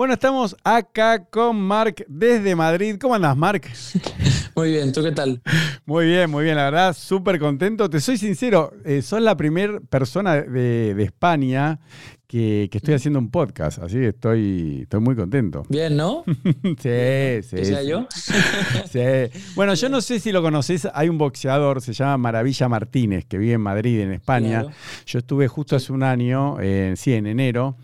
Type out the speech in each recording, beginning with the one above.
Bueno, estamos acá con Marc desde Madrid. ¿Cómo andas, Marc? Muy bien, ¿tú qué tal? Muy bien, muy bien, la verdad, súper contento. Te soy sincero, eh, sos la primera persona de, España que, estoy haciendo un podcast, así que estoy, estoy muy contento. Bien, ¿no? sí, sí. ¿Que sea yo? sí. Bueno, yo no sé si lo conoces, hay un boxeador, se llama Maravilla Martínez, que vive en Madrid, en España. Yo estuve justo hace un año, sí, en enero,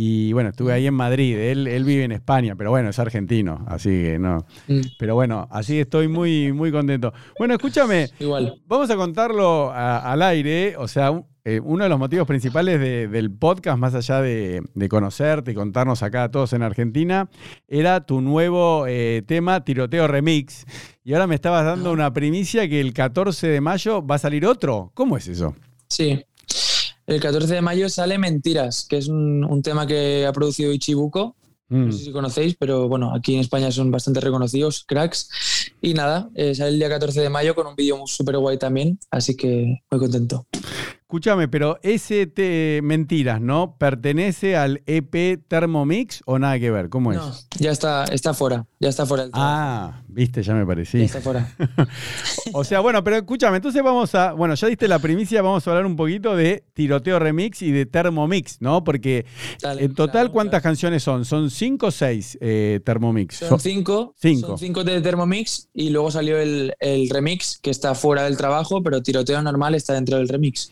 y bueno, estuve ahí en Madrid. Él, él, vive en España, pero bueno, es argentino, así que no. Mm. Pero bueno, así estoy muy, muy contento. Bueno, escúchame. Igual. Vamos a contarlo al aire. O sea, eh, uno de los motivos principales del podcast, más allá de, conocerte y contarnos acá a todos en Argentina, era tu nuevo eh, tema, Tiroteo Remix. Y ahora me estabas dando una primicia que el 14 de mayo va a salir otro. ¿Cómo es eso? Sí, el 14 de mayo sale Mentiras, que es un, tema que ha producido Ichibuko. No mm. sé si conocéis, pero bueno, aquí en España son bastante reconocidos, cracks. Y nada, eh, sale el día 14 de mayo con un vídeo súper guay también, así que muy contento. Escúchame, pero ese te, Mentiras, ¿no? ¿Pertenece al EP Thermomix o nada que ver? ¿Cómo es? No, ya está, está fuera, ya está fuera. ah, viste, ya me parecía. Ya está fuera. o sea, bueno, pero escúchame, entonces vamos a, bueno, ya diste la primicia, vamos a hablar un poquito de Tiroteo Remix y de Thermomix, ¿no? Porque en total, ¿cuántas canciones son? ¿Son cinco o seis eh, Thermomix? Son cinco. Cinco. Son cinco de Thermomix y luego salió el, el remix que está fuera del trabajo, pero Tiroteo normal está dentro del remix.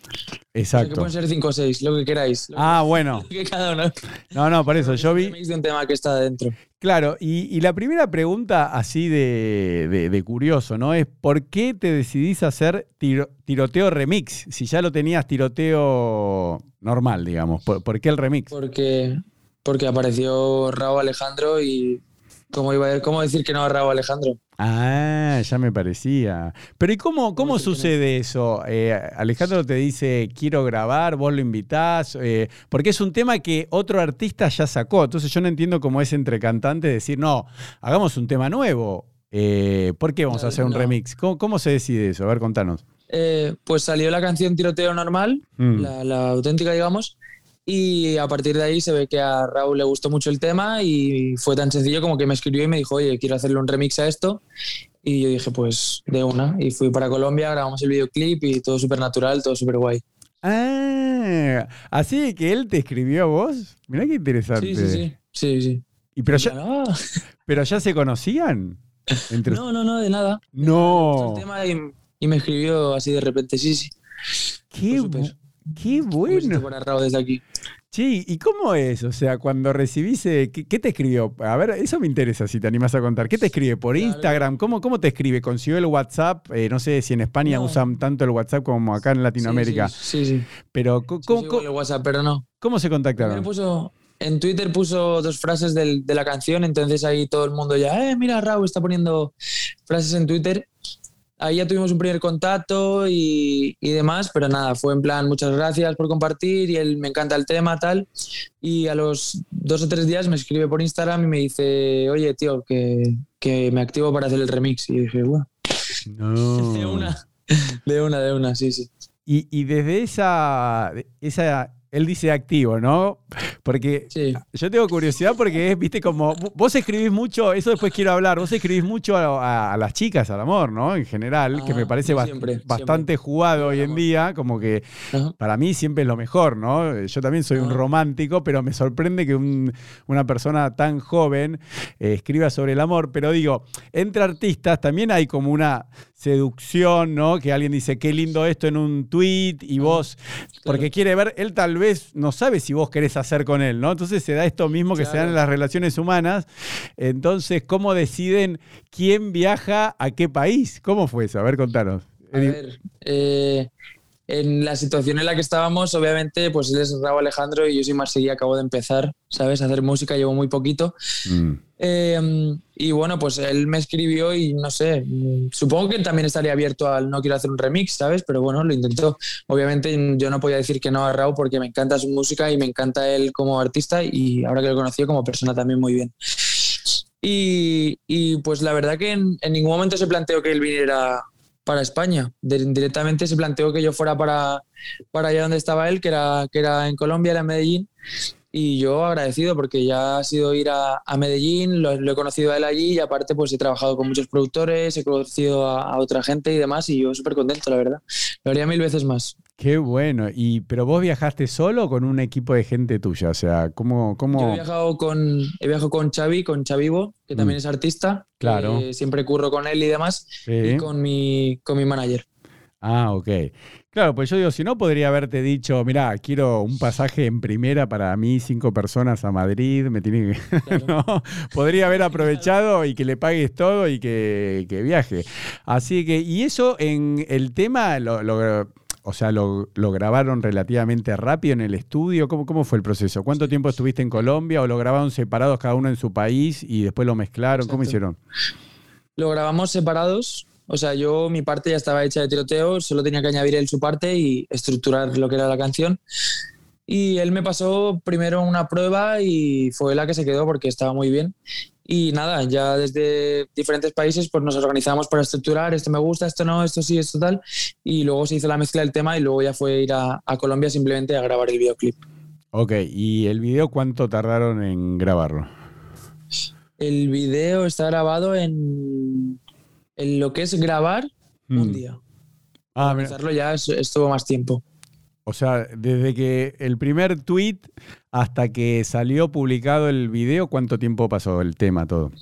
Exacto. que pueden ser 5 o 6, lo que queráis. ah, bueno. No, no, por eso yo vi. de un tema que está adentro. Claro, y, la primera pregunta así de, curioso, ¿no? Es ¿por qué te decidís hacer tiroteo remix? Si ya lo tenías tiroteo normal, digamos. ¿Por, qué el remix? Porque, porque apareció Raúl Alejandro y ¿cómo, iba ¿cómo decir que no a Alejandro? Ah, ya me parecía. Pero ¿y cómo, cómo sucede eso? Eh, Alejandro te dice, quiero grabar, vos lo invitás, eh, porque es un tema que otro artista ya sacó. Entonces yo no entiendo cómo es entre cantantes decir, no, hagamos un tema nuevo. Eh, ¿Por qué vamos a hacer un remix? ¿Cómo, se decide eso? A ver, contanos. pues salió la canción Tiroteo Normal, mm. la auténtica, digamos, y a partir de ahí se ve que a Raúl le gustó mucho el tema y fue tan sencillo como que me escribió y me dijo, oye, quiero hacerle un remix a esto. Y yo dije, pues de una. Y fui para Colombia, grabamos el videoclip y todo súper natural, todo súper guay. Ah, así que él te escribió a vos. Mirá qué interesante. Sí, sí, sí. sí, ¿Y pero, ya, ¿Pero ya se conocían? No, no, no, de nada. No. y, me escribió así de repente, sí, sí. Qué, qué bueno. desde aquí. Sí, ¿y cómo es? O sea, cuando recibís, eh, ¿qué, te escribió? A ver, eso me interesa si te animas a contar. ¿Qué te escribe? ¿Por Instagram? ¿Cómo, cómo te escribe? ¿Consiguió el WhatsApp? Eh, no sé si en España usan tanto el WhatsApp como acá en Latinoamérica. Sí, sí. Pero, ¿cómo, el WhatsApp, pero no. ¿Cómo se contactaron? Puso, en Twitter puso dos frases de la canción, entonces ahí todo el mundo ya, eh, mira, Raúl está poniendo frases en Twitter ahí ya tuvimos un primer contacto y, demás, pero nada, fue en plan, muchas gracias por compartir y él me encanta el tema, tal. Y a los dos o tres días me escribe por Instagram y me dice, oye, tío, que, me activo para hacer el remix. Y dije, bueno. No. De una, de una, de una, sí, sí. Y, y desde esa, esa él dice activo, ¿no? Porque yo tengo curiosidad porque es, viste, como vos escribís mucho, eso después quiero hablar, vos escribís mucho a, las chicas, al amor, ¿no? En general, que me ah, parece bastante jugado hoy en día, como que para mí siempre es lo mejor, ¿no? Yo también soy un romántico, pero me sorprende que una persona tan joven eh, escriba sobre el amor, pero digo, entre artistas también hay como una seducción, ¿no? Que alguien dice, qué lindo esto en un tweet y vos, porque quiere ver, él tal vez no sabe si vos querés hacer con él, ¿no? Entonces se da esto mismo que se da en las relaciones humanas. Entonces, ¿cómo deciden quién viaja a qué país? ¿Cómo fue eso? A ver, contanos. A ver, eh, en la situación en la que estábamos, obviamente, pues él es Raúl Alejandro y yo soy Marsella, acabo de empezar, ¿sabes? A hacer música, llevo muy poquito. Mm. Em, y bueno, pues él me escribió y no sé, supongo que también estaría abierto al no quiero hacer un remix, ¿sabes? Pero bueno, lo intentó. Obviamente yo no podía decir que no a Raúl porque me encanta su música y me encanta él como artista y ahora que lo conocí como persona también muy bien. Y, y pues la verdad que en, en ningún momento se planteó que él viniera para España. directamente se planteó que yo fuera para, para allá donde estaba él, que era, que era en Colombia, era en Medellín. y yo agradecido porque ya ha sido ir a, Medellín, lo, he conocido a él allí y aparte pues he trabajado con muchos productores, he conocido a, otra gente y demás y yo súper contento, la verdad. Lo haría mil veces más. Qué bueno. Y, ¿Pero vos viajaste solo o con un equipo de gente tuya? O sea, ¿cómo...? cómo... Yo he viajado con, he viajado con Xavi, con Xavivo, que mm. también es artista. Claro. siempre curro con él y demás. Y con mi, con mi manager. Ah, ok. Claro, pues yo digo, si no, podría haberte dicho, mira, quiero un pasaje en primera para mí, cinco personas a Madrid, me tiene ¿no? Podría haber aprovechado y que le pagues todo y que, viaje. Así que, y eso en el tema, lo, o sea, lo, grabaron relativamente rápido en el estudio. ¿Cómo, ¿Cómo fue el proceso? ¿Cuánto tiempo estuviste en Colombia o lo grabaron separados cada uno en su país y después lo mezclaron? ¿Cómo hicieron? Lo grabamos separados o sea, yo mi parte ya estaba hecha de tiroteo, solo tenía que añadir él su parte y estructurar lo que era la canción. Y él me pasó primero una prueba y fue la que se quedó porque estaba muy bien. Y nada, ya desde diferentes países pues nos organizamos para estructurar, esto me gusta, esto no, esto sí, esto tal. Y luego se hizo la mezcla del tema y luego ya fue ir a, a Colombia simplemente a grabar el videoclip. Ok, ¿y el video cuánto tardaron en grabarlo? El video está grabado en en lo que es grabar, un mm. día. Ah, Hacerlo ya estuvo más tiempo. O sea, desde que el primer tweet hasta que salió publicado el video, ¿cuánto tiempo pasó el tema todo?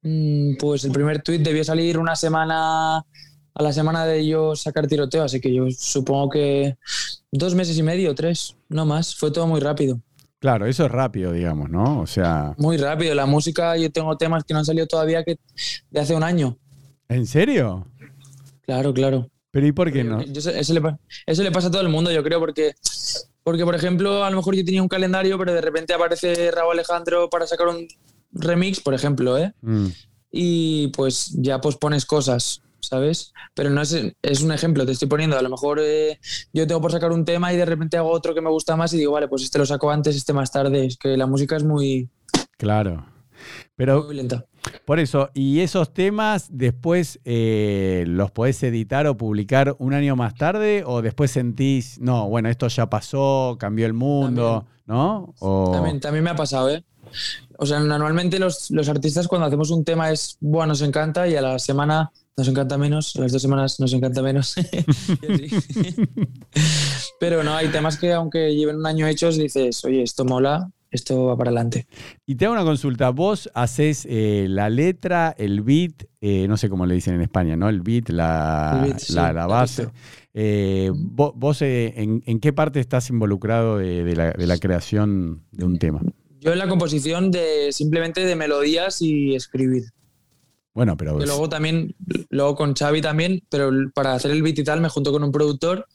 Mm, pues el primer tweet debió salir una semana a la semana de yo sacar tiroteo, así que yo supongo que dos meses y medio, tres, no más. Fue todo muy rápido. Claro, eso es rápido, digamos, ¿no? O sea. Muy rápido. La música, yo tengo temas que no han salido todavía que de hace un año. ¿En serio? Claro, claro. Pero ¿y por qué no? eso, le, pasa a todo el mundo, yo creo, porque, porque, por ejemplo, a lo mejor yo tenía un calendario, pero de repente aparece Raúl Alejandro para sacar un remix, por ejemplo, ¿eh? Mm. Y pues ya pospones cosas. ¿sabes? Pero no es, es un ejemplo, te estoy poniendo. A lo mejor eh, yo tengo por sacar un tema y de repente hago otro que me gusta más y digo, vale, pues este lo saco antes, este más tarde. Es que la música es muy. Claro. Pero. Muy lenta. Por eso, ¿y esos temas después eh, los podés editar o publicar un año más tarde? ¿O después sentís, no, bueno, esto ya pasó, cambió el mundo, ¿no? También, también me ha pasado, ¿eh? O sea, normalmente los, los, artistas cuando hacemos un tema es, bueno, nos encanta y a la semana nos encanta menos, las dos semanas nos encanta menos. Pero no, hay temas que aunque lleven un año hechos, dices, oye, esto mola, esto va para adelante. Y te hago una consulta, vos haces eh, la letra, el beat, eh, no sé cómo le dicen en España, ¿no? El beat, la, la, base. Eh, ¿Vos, en, qué parte estás involucrado de, la, de la creación de un tema? Yo en la composición de simplemente de melodías y escribir. Bueno, pero. Luego también, luego con Xavi también, pero para hacer el beat y tal me junto con un productor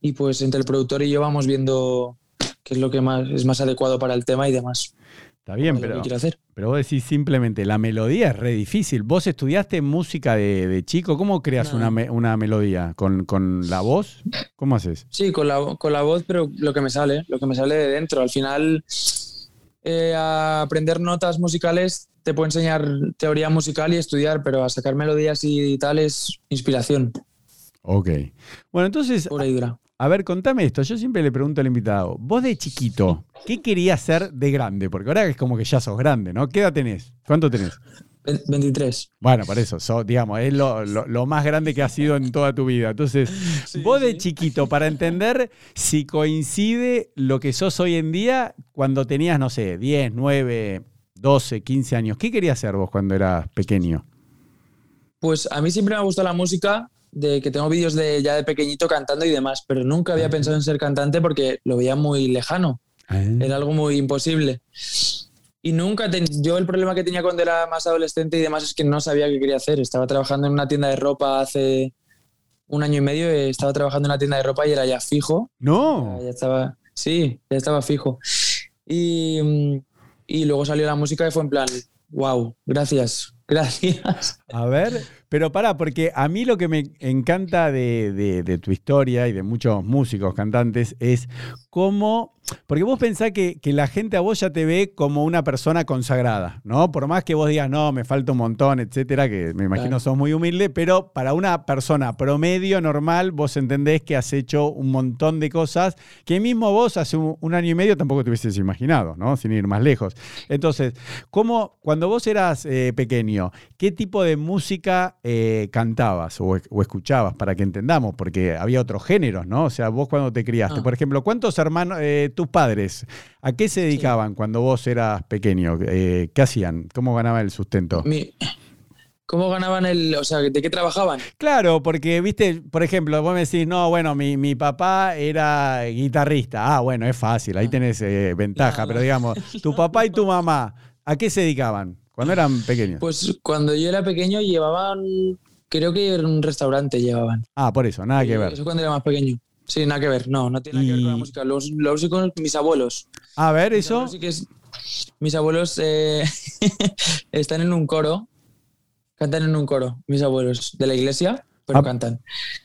y pues entre el productor y yo vamos viendo qué es lo que más es más adecuado para el tema y demás. Está bien, pero, hacer. pero vos decís simplemente, la melodía es re difícil. ¿Vos estudiaste música de, chico? ¿Cómo creas una, una, melodía? ¿Con, ¿Con, la voz? ¿Cómo haces? Sí, con la, con la voz, pero lo que me sale, lo que me sale de dentro. Al final, eh, aprender notas musicales te puedo enseñar teoría musical y estudiar, pero a sacar melodías y tal es inspiración. Ok. Bueno, entonces. A ver, contame esto. Yo siempre le pregunto al invitado, vos de chiquito, ¿qué querías ser de grande? Porque ahora es como que ya sos grande, ¿no? ¿Qué edad tenés? ¿Cuánto tenés? 23. Bueno, por eso, digamos, es lo, más grande que has sido en toda tu vida. Entonces, vos de chiquito, para entender si coincide lo que sos hoy en día cuando tenías, no sé, 10, 9, 12, 15 años. ¿Qué querías hacer vos cuando eras pequeño? Pues a mí siempre me gustó la música, de que tengo vídeos de ya de pequeñito cantando y demás, pero nunca había pensado en ser cantante porque lo veía muy lejano. Ah. Era algo muy imposible. Y nunca, yo el problema que tenía cuando era más adolescente y demás es que no sabía qué quería hacer. Estaba trabajando en una tienda de ropa hace un año y medio, estaba trabajando en una tienda de ropa y era ya fijo. No. Ya estaba, sí, ya estaba fijo. Y, y luego salió la música y fue en plan, wow, gracias, gracias. A ver, Pero pará, porque a mí lo que me encanta de, tu historia y de muchos músicos, cantantes, es cómo porque vos pensás que, la gente a vos ya te ve como una persona consagrada, ¿no? Por más que vos digas, no, me falta un montón, etcétera, que me imagino sos muy humilde, pero para una persona promedio, normal, vos entendés que has hecho un montón de cosas que mismo vos hace un, año y medio tampoco te hubieses imaginado, ¿no? Sin ir más lejos. Entonces, ¿cómo, cuando vos eras eh, pequeño, qué tipo de música eh, cantabas o, escuchabas para que entendamos? Porque había otros géneros, ¿no? O sea, vos cuando te criaste, ah. por ejemplo, ¿cuántos hermanos, eh, tus padres, ¿a qué se dedicaban cuando vos eras pequeño? Eh, ¿Qué hacían? ¿Cómo ganaban el sustento? ¿Cómo ganaban el, o sea, de qué trabajaban? Claro, porque, viste, por ejemplo, vos me decís, no, bueno, mi, papá era guitarrista. Ah, bueno, es fácil, ahí ah. tenés eh, ventaja, pero digamos, tu papá y tu mamá, ¿a qué se dedicaban cuando eran pequeños? Pues cuando yo era pequeño llevaban, creo que era un restaurante llevaban. Ah, por eso, nada que ver. Eso cuando era más pequeño. Sí, nada que ver, no, no tiene nada que ver con la música. Los, los con mis abuelos. A ver, eso. mis abuelos eh, están en un coro, cantan en un coro, mis abuelos de la iglesia, pero ah, cantan.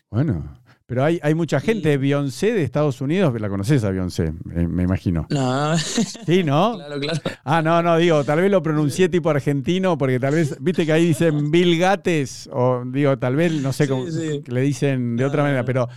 Bueno. Pero hay, hay mucha gente, Beyoncé de Estados Unidos, la conoces a Beyoncé, me imagino. No. Sí, ¿no? Claro, claro. Ah, no, no, digo, tal vez lo pronuncié tipo argentino, porque tal vez, viste que ahí dicen Bill Gates, o digo, tal vez, no sé cómo le dicen de otra manera, pero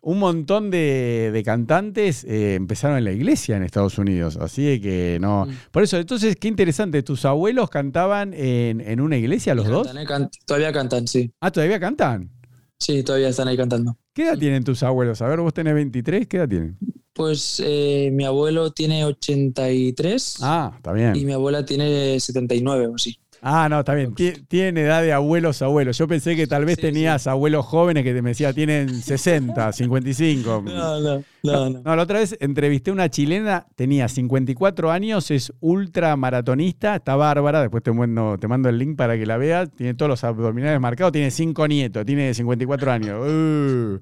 un montón de, cantantes eh, empezaron en la iglesia en Estados Unidos, así que no. Mm. Por eso, entonces, qué interesante, ¿tus abuelos cantaban en, una iglesia los dos? Eh, todavía cantan, sí. Ah, todavía cantan. Sí, todavía están ahí cantando. ¿Qué edad tienen tus abuelos? A ver, vos tenés 23, ¿qué edad tienen? Pues eh, mi abuelo tiene 83. Ah, está bien. Y mi abuela tiene 79 o así. Ah, no, está bien. Tiene edad de abuelos abuelos. Yo pensé que tal vez tenías abuelos jóvenes que te me decía tienen 60, 55. No, no, no, no. la otra vez entrevisté a una chilena, tenía 54 años, es ultra maratonista, está bárbara. Después te mando, te mando el link para que la veas. Tiene todos los abdominales marcados, tiene cinco nietos, tiene 54 años. Uh.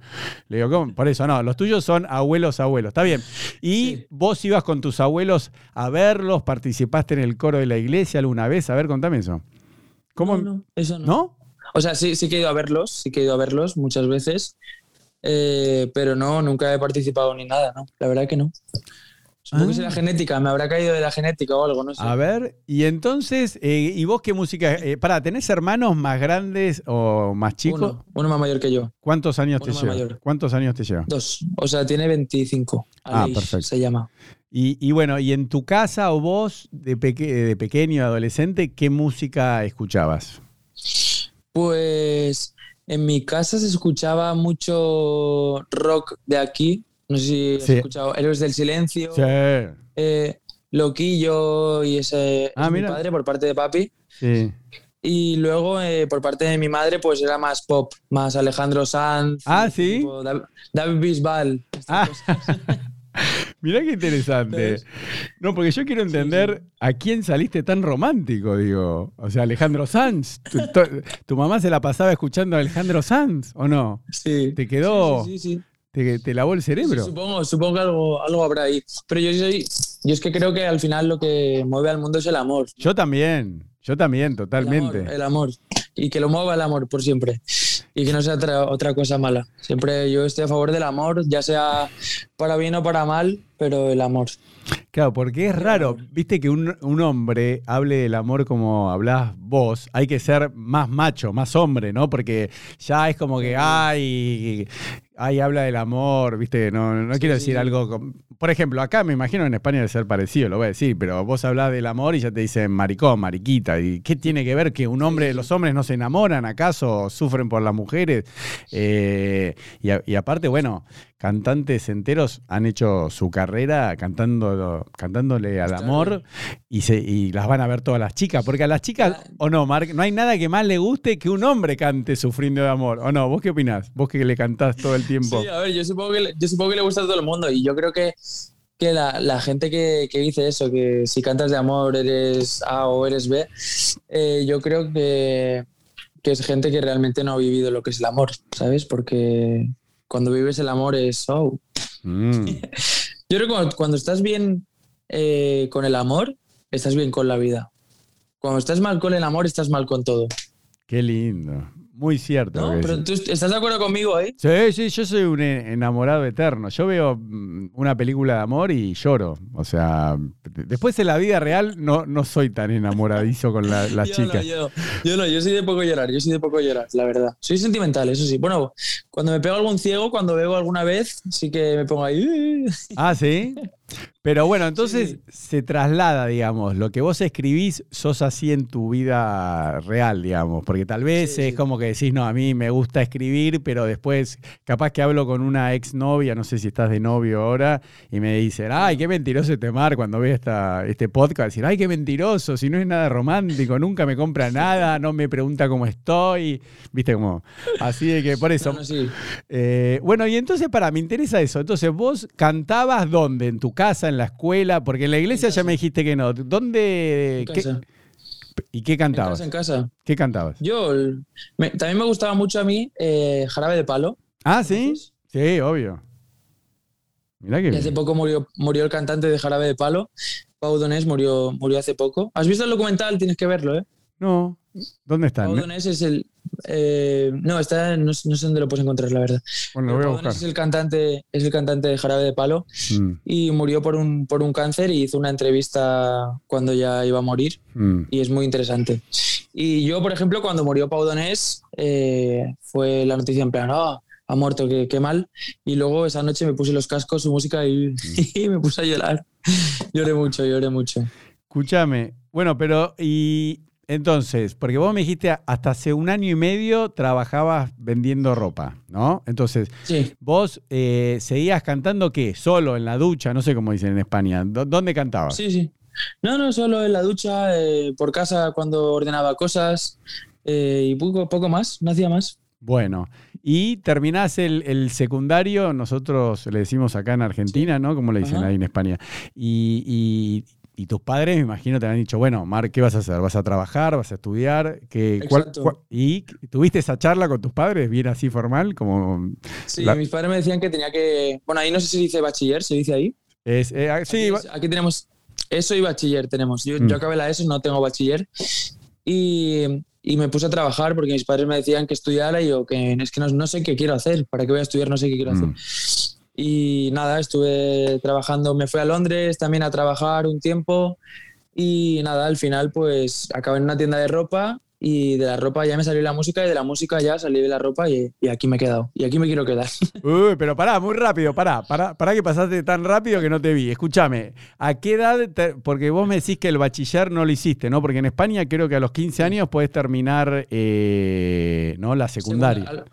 Le digo, ¿cómo? Por eso, no, los tuyos son abuelos abuelos. Está bien. Y vos ibas con tus abuelos a verlos, participaste en el coro de la iglesia alguna vez. A ver, contame. ¿Cómo? No, eso no. O sea, sí, sí que he ido a verlos, sí que he ido a verlos muchas veces, eh, pero no, nunca he participado ni nada, ¿no? La verdad que no. Supongo que es la ah. genética, me habrá caído de la genética o algo, no sé. A ver, y entonces, eh, ¿y vos qué música? Eh, para, ¿tenés hermanos más grandes o más chicos? Uno, más mayor que yo. ¿Cuántos años te lleva? ¿Cuántos años te lleva? Dos, o sea, tiene 25. Ah, perfecto. Se llama. Y, bueno, y en tu casa o vos, de, de pequeño, adolescente, ¿qué música escuchabas? Pues en mi casa se escuchaba mucho rock de aquí. No sé si has escuchado Héroes del Silencio. Sí. Eh, Loquillo y ese ah, mi padre por parte de papi. Sí. Y luego eh, por parte de mi madre, pues era más pop, más Alejandro Sanz. Ah, sí. David Bisbal. Ah. Mirá qué interesante. No, porque yo quiero entender a quién saliste tan romántico, digo. O sea, Alejandro Sanz. ¿Tu, mamá se la pasaba escuchando a Alejandro Sanz o no? Sí. ¿Te quedó? Sí, sí, te, te, lavó el cerebro? supongo, supongo que algo, algo habrá ahí. Pero yo soy. Yo es que creo que al final lo que mueve al mundo es el amor. Yo también. Yo también, totalmente. el amor. Y que lo mueva el amor por siempre y que no sea otra, cosa mala. Siempre yo estoy a favor del amor, ya sea para bien o para mal, pero el amor. Claro, porque es raro, viste que un, un, hombre hable del amor como hablás vos, hay que ser más macho, más hombre, ¿no? Porque ya es como que, ay, ay, habla del amor, viste, no, no quiero decir algo, por ejemplo, acá me imagino en España debe ser parecido, lo voy a decir, pero vos hablas del amor y ya te dicen maricón, mariquita, ¿y qué tiene que ver que un hombre, los hombres no se enamoran acaso, sufren por las mujeres? Eh, y, aparte, bueno, cantantes enteros han hecho su carrera cantando, cantándole al amor y, se, y las van a ver todas las chicas, porque a las chicas, o no, Mark, no hay nada que más le guste que un hombre cante sufriendo de amor, ¿o no? ¿Vos qué opinás? Vos que le cantás todo el tiempo. Sí, a ver, yo supongo que, yo supongo que le gusta a todo el mundo y yo creo que, que la, la gente que, que, dice eso, que si cantas de amor eres A o eres B, eh, yo creo que, que es gente que realmente no ha vivido lo que es el amor, ¿sabes? Porque cuando vives el amor es, oh. Mm. yo creo que cuando, estás bien eh, con el amor, estás bien con la vida. Cuando estás mal con el amor, estás mal con todo. Qué lindo. Muy cierto. ¿No? Pero tú estás de acuerdo conmigo ahí. Sí, sí, yo soy un enamorado eterno. Yo veo mm, una película de amor y lloro. O sea, después en la vida real no, no soy tan enamoradizo con las chicas. yo, yo, no, yo soy de poco llorar, yo soy de poco llorar, la verdad. Soy sentimental, eso sí. Bueno, cuando me pego algún ciego, cuando veo alguna vez, sí que me pongo ahí. Ah, sí. Pero bueno, entonces se traslada, digamos, lo que vos escribís, sos así en tu vida real, digamos, porque tal vez es como que decís, no, a mí me gusta escribir, pero después capaz que hablo con una exnovia, no sé si estás de novio ahora, y me dicen, ay, qué mentiroso este Mar cuando ve esta, este podcast, decir, ay, qué mentiroso, si no es nada romántico, nunca me compra nada, no me pregunta cómo estoy, viste, como, así de que por eso. Eh, bueno, y entonces, para, me interesa eso, entonces vos cantabas dónde, en tu casa, en la escuela? Porque en la iglesia ya me dijiste que no. ¿Dónde? ¿Y qué cantabas? En casa, en casa. ¿Qué cantabas? Yo, también me gustaba mucho a mí eh, Jarabe de Palo. Ah, ¿sí? Sí, obvio. Mira que hace poco murió, murió el cantante de Jarabe de Palo. Pau Donés murió, murió hace poco. ¿Has visto el documental? Tienes que verlo, ¿eh? No. ¿Dónde está? Pau Donés es el, eh, no, está, no, sé dónde lo puedes encontrar, la verdad. Bueno, lo voy a buscar. Es el cantante, es el cantante de Jarabe de Palo mm. y murió por un, por un cáncer y hizo una entrevista cuando ya iba a morir mm. y es muy interesante. Y yo, por ejemplo, cuando murió Pau Donés, eh, fue la noticia en plan, oh, ha muerto, qué, qué, mal. Y luego esa noche me puse los cascos, su música y, mm. y me puse a llorar. lloré mucho, lloré mucho. Escúchame, bueno, pero y entonces, porque vos me dijiste hasta hace un año y medio trabajabas vendiendo ropa, ¿no? Entonces, vos eh, seguías cantando qué? Solo en la ducha, no sé cómo dicen en España. ¿Dónde cantabas? Sí, sí. No, no, solo en la ducha, eh, por casa cuando ordenaba cosas eh, y poco, poco más, no hacía más. Bueno, y terminás el, secundario, nosotros le decimos acá en Argentina, ¿no? Como le dicen ahí en España. y, y tus padres, me imagino, te han dicho, bueno, Mar, ¿qué vas a hacer? ¿Vas a trabajar? ¿Vas a estudiar? ¿Qué, ¿Y tuviste esa charla con tus padres, bien así formal? Como sí, mis padres me decían que tenía que... Bueno, ahí no sé si dice bachiller, ¿se dice ahí? Es, eh, ah, sí, aquí, tenemos eso y bachiller tenemos. Yo, mm. yo, acabé la ESO, no tengo bachiller. Y, y, me puse a trabajar porque mis padres me decían que estudiara y yo que es que no, no sé qué quiero hacer. ¿Para qué voy a estudiar? No sé qué quiero hacer. Y nada, estuve trabajando, me fui a Londres también a trabajar un tiempo y nada, al final pues acabé en una tienda de ropa y de la ropa ya me salió la música y de la música ya salí de la ropa y, aquí me he quedado. Y aquí me quiero quedar. Uy, pero pará, muy rápido, pará, pará, pará que pasaste tan rápido que no te vi. Escúchame, ¿a qué edad? porque vos me decís que el bachiller no lo hiciste, ¿no? Porque en España creo que a los 15 años puedes terminar eh, ¿no? la secundaria.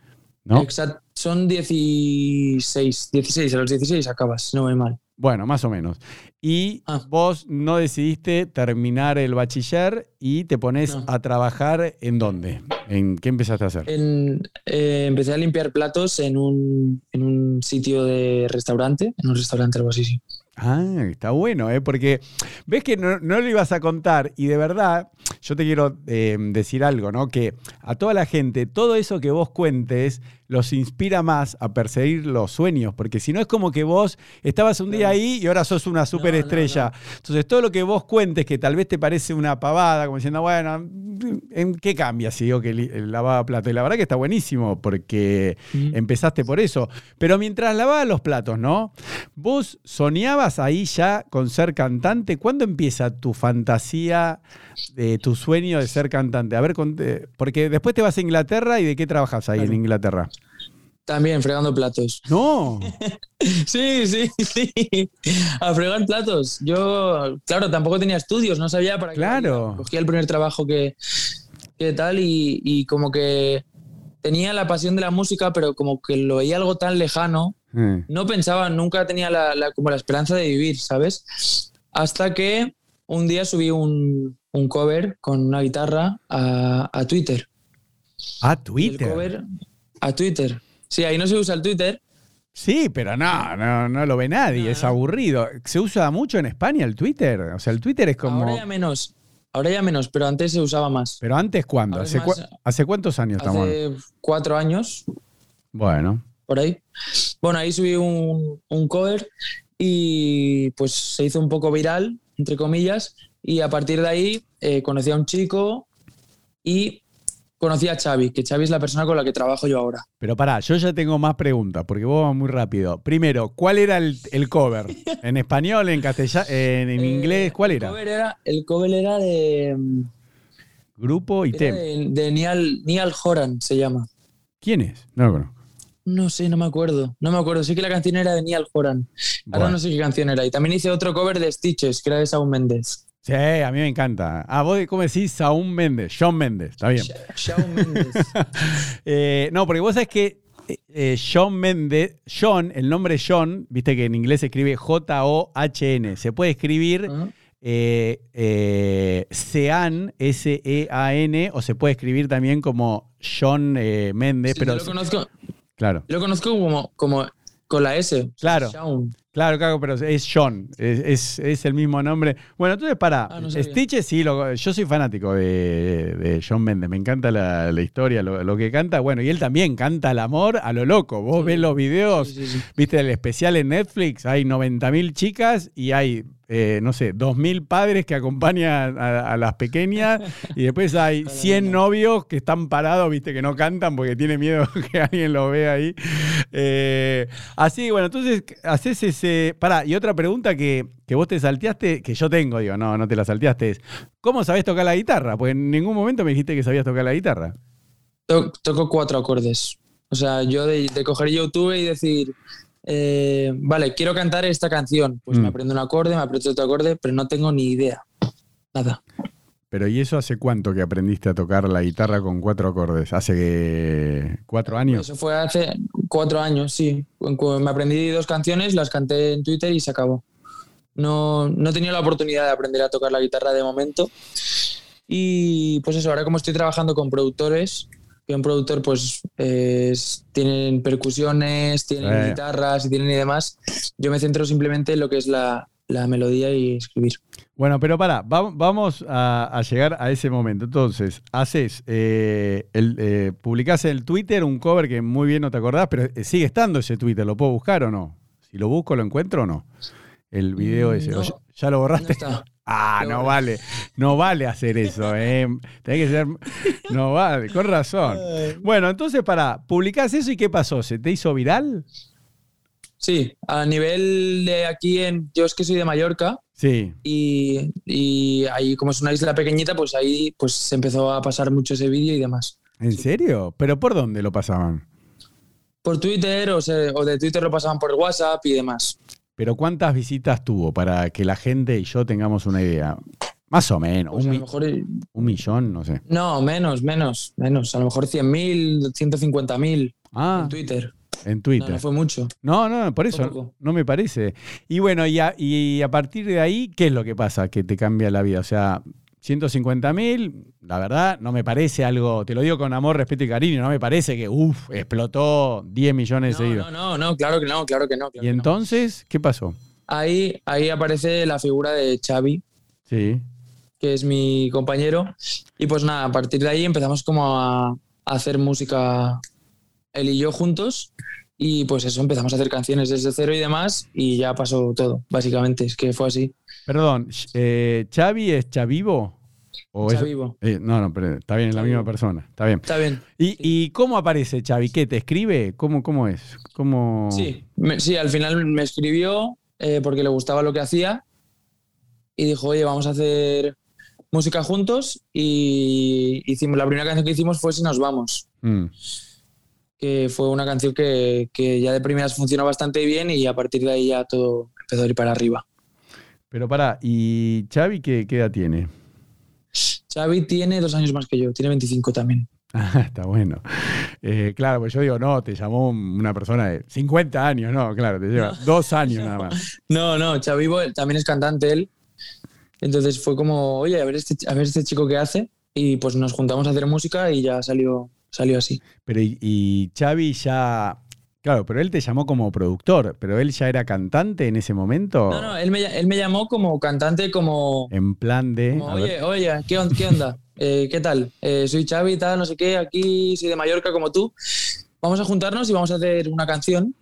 ¿no? Exacto, son 16, 16, a los 16 acabas, no me mal. Bueno, más o menos. Y ah. vos no decidiste terminar el bachiller y te pones a trabajar en dónde? ¿En qué empezaste a hacer? En, eh, empecé a limpiar platos en un, en un, sitio de restaurante, en un restaurante algo así, sí. Ah, está bueno, ¿eh? porque ves que no, no, lo ibas a contar y de verdad yo te quiero eh, decir algo, ¿no? Que a toda la gente, todo eso que vos cuentes los inspira más a perseguir los sueños, porque si no es como que vos estabas un día ahí y ahora sos una superestrella. Entonces, todo lo que vos cuentes que tal vez te parece una pavada, como diciendo, bueno, ¿en qué cambia si digo que lavaba platos? Y la verdad que está buenísimo, porque empezaste por eso. Pero mientras lavabas los platos, ¿no? Vos soñabas ahí ya con ser cantante. ¿Cuándo empieza tu fantasía, de tu sueño de ser cantante? A ver, porque después te vas a Inglaterra y ¿de qué trabajas ahí en Inglaterra? También fregando platos. No. sí, sí, sí. A fregar platos. Yo, claro, tampoco tenía estudios, no sabía para qué. Claro. Cogía el primer trabajo que, que tal y, como que tenía la pasión de la música, pero como que lo veía algo tan lejano. Mm. No pensaba, nunca tenía la, como la esperanza de vivir, ¿sabes? Hasta que un día subí un, un cover con una guitarra a, a Twitter. ¿A Twitter? a Twitter. Sí, ahí no se usa el Twitter. Sí, pero no, no, no lo ve nadie, es aburrido. ¿Se usa mucho en España el Twitter? O sea, el Twitter es como... Ahora ya menos, ahora ya menos, pero antes se usaba más. ¿Pero antes cuándo? ¿Hace, cuántos años estamos? Hace cuatro años. Bueno. Por ahí. Bueno, ahí subí un, cover y pues se hizo un poco viral, entre comillas, y a partir de ahí eh, conocí a un chico y conocí a Xavi, que Xavi es la persona con la que trabajo yo ahora. Pero pará, yo ya tengo más preguntas, porque vos vas muy rápido. Primero, ¿cuál era el, cover? ¿En español, en castellano, en, eh, inglés? ¿Cuál era? El cover era, de... Mm, Grupo y tema. De, de Nial, Horan se llama. ¿Quién es? No lo conozco. No sé, no me acuerdo. No me acuerdo. Sí que la canción era de Niall Horan. Ahora no sé qué canción era. Y también hice otro cover de Stitches, que era de Shawn Mendes. Sí, a mí me encanta. Ah, vos, ¿cómo decís? Saúl Méndez, Shawn Mendes, está bien. Shawn Mendes. Eh, no, porque vos sabés que eh, eh, Shawn Mendes, John, el nombre John, viste que en inglés se escribe J-O-H-N. Se puede escribir Sean, S-E-A-N, o se puede escribir también como John Méndez. pero yo lo conozco. Claro. Yo lo conozco como, como con la S. Claro. Claro, claro, pero es John, es, el mismo nombre. Bueno, entonces para, ah, Stitches sí, yo soy fanático de, de, John Mendes, me encanta la, historia, lo, que canta, bueno, y él también canta el amor a lo loco. Vos ves los videos, viste el especial en Netflix, hay 90.000 chicas y hay eh, no sé, 2.000 padres que acompañan a, las pequeñas y después hay 100 novios que están parados, viste, que no cantan porque tiene miedo que alguien lo vea ahí. Eh, así, bueno, entonces haces Pará, y otra pregunta que, vos te salteaste, que yo tengo, digo, no, no te la salteaste, es, ¿cómo sabés tocar la guitarra? Pues en ningún momento me dijiste que sabías tocar la guitarra. toco cuatro acordes. O sea, yo de, de coger YouTube y decir, eh, vale, quiero cantar esta canción. Pues me mm. aprendo un acorde, me aprendo otro acorde, pero no tengo ni idea. Nada. Pero ¿y eso hace cuánto que aprendiste a tocar la guitarra con cuatro acordes? ¿Hace cuatro años? Eso fue hace cuatro años, sí. Me aprendí dos canciones, las canté en Twitter y se acabó. No, no he tenido la oportunidad de aprender a tocar la guitarra de momento. Y pues eso, ahora como estoy trabajando con productores, que un productor pues tienen percusiones, tienen guitarras y tienen y demás. Yo me centro simplemente en lo que es la, melodía y escribir. Bueno, pero para, vamos a, llegar a ese momento. Entonces, haces, eh, el, eh, publicás en el Twitter un cover que muy bien no te acordás, pero eh, sigue estando ese Twitter, ¿lo puedo buscar o no? Si lo busco, ¿lo encuentro o no? El video ese. ¿Ya, lo borraste? Ah, no vale. No vale hacer eso, ¿eh? Tiene que ser. No vale, con razón. Bueno, entonces, para, publicás eso y ¿qué pasó? ¿Se te hizo viral? Sí, a nivel de aquí en. Yo es que soy de Mallorca. Sí. Y, y ahí, como es una isla pequeñita, pues ahí pues se empezó a pasar mucho ese vídeo y demás. ¿En serio? ¿Pero por dónde lo pasaban? Por Twitter o, o de Twitter lo pasaban por WhatsApp y demás. Pero ¿cuántas visitas tuvo para que la gente y yo tengamos una idea? Más o menos. Pues un, un, millón, no sé. No, menos, menos, menos. A lo mejor 100.000, 150.000 ah, en Twitter. En Twitter. No, fue mucho. No, no, por eso no me parece. Y bueno, y y a partir de ahí, ¿qué es lo que pasa que te cambia la vida? O sea, 150 mil, la verdad, no me parece algo, te lo digo con amor, respeto y cariño, no me parece que, uff, explotó 10 millones de seguidores. No, no, no, claro que no, claro que no. ¿Y entonces qué pasó? Ahí, ahí aparece la figura de Xavi. Sí. Que es mi compañero. Y pues nada, a partir de ahí empezamos como a, hacer música él y yo juntos. Y pues eso, empezamos a hacer canciones desde cero y demás. Y ya pasó todo, básicamente. Es que fue así. Perdón, eh, ¿Xavi es Chavivo? ¿O Chavivo. Eh, no, no, pero está bien, es la misma persona. Está bien. Está bien. ¿Y, cómo aparece Xavi? ¿Qué te escribe? ¿Cómo, cómo es? ¿Cómo... Sí, sí, al final me escribió eh, porque le gustaba lo que hacía y dijo, oye, vamos a hacer música juntos y hicimos, la primera canción que hicimos fue Si nos vamos. Mm. Que fue una canción que, que ya de primeras funcionó bastante bien y a partir de ahí ya todo empezó a ir para arriba. Pero para, ¿y Xavi qué, edad tiene? Xavi tiene dos años más que yo, tiene 25 también. Ah, está bueno. Eh, claro, pues yo digo, no, te llamó una persona de 50 años, no, claro, te lleva dos años nada más. No, no, Xavi también es cantante él. Entonces fue como, oye, a ver este, a ver este chico qué hace. Y pues nos juntamos a hacer música y ya salió, salió así. Pero y, y Xavi ya Claro, pero él te llamó como productor, pero él ya era cantante en ese momento. No, no, él me, llamó como cantante, como. En plan de. oye, oye, ¿qué, onda? Eh, ¿Qué tal? Eh, soy Xavi, tal, no sé qué, aquí soy de Mallorca como tú. Vamos a juntarnos y vamos a hacer una canción.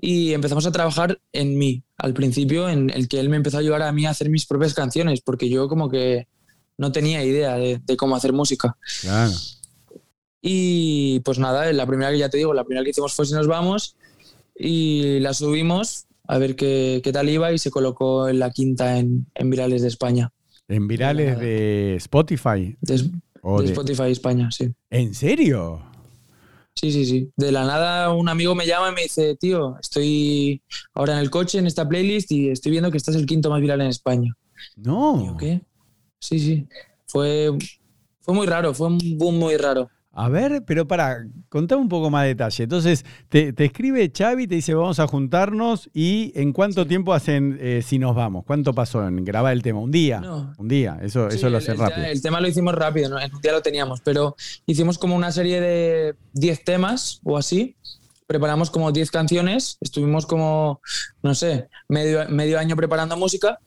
Y empezamos a trabajar en mí, al principio, en el que él me empezó a ayudar a mí a hacer mis propias canciones, porque yo como que no tenía idea de, de cómo hacer música. Claro. Y pues nada, la primera que ya te digo, la primera que hicimos fue Si nos vamos y la subimos a ver qué, qué tal iba y se colocó en la quinta en, en Virales de España. ¿En Virales de Spotify? De, de Spotify España, sí. ¿En serio? Sí, sí, sí. De la nada un amigo me llama y me dice, tío, estoy ahora en el coche en esta playlist y estoy viendo que estás el quinto más viral en España. No. ¿Qué? Sí, sí. Fue, fue muy raro, fue un boom muy raro. A ver, pero para, contame un poco más de detalle. Entonces, te, escribe Xavi, te dice vamos a juntarnos y ¿en cuánto tiempo hacen eh, si nos vamos? ¿Cuánto pasó en grabar el tema? ¿Un día? Un día, eso, eso lo hace rápido. El tema lo hicimos rápido, en un día lo teníamos, pero hicimos como una serie de 10 temas o así. Preparamos como 10 canciones, estuvimos como, no sé, medio, medio año preparando música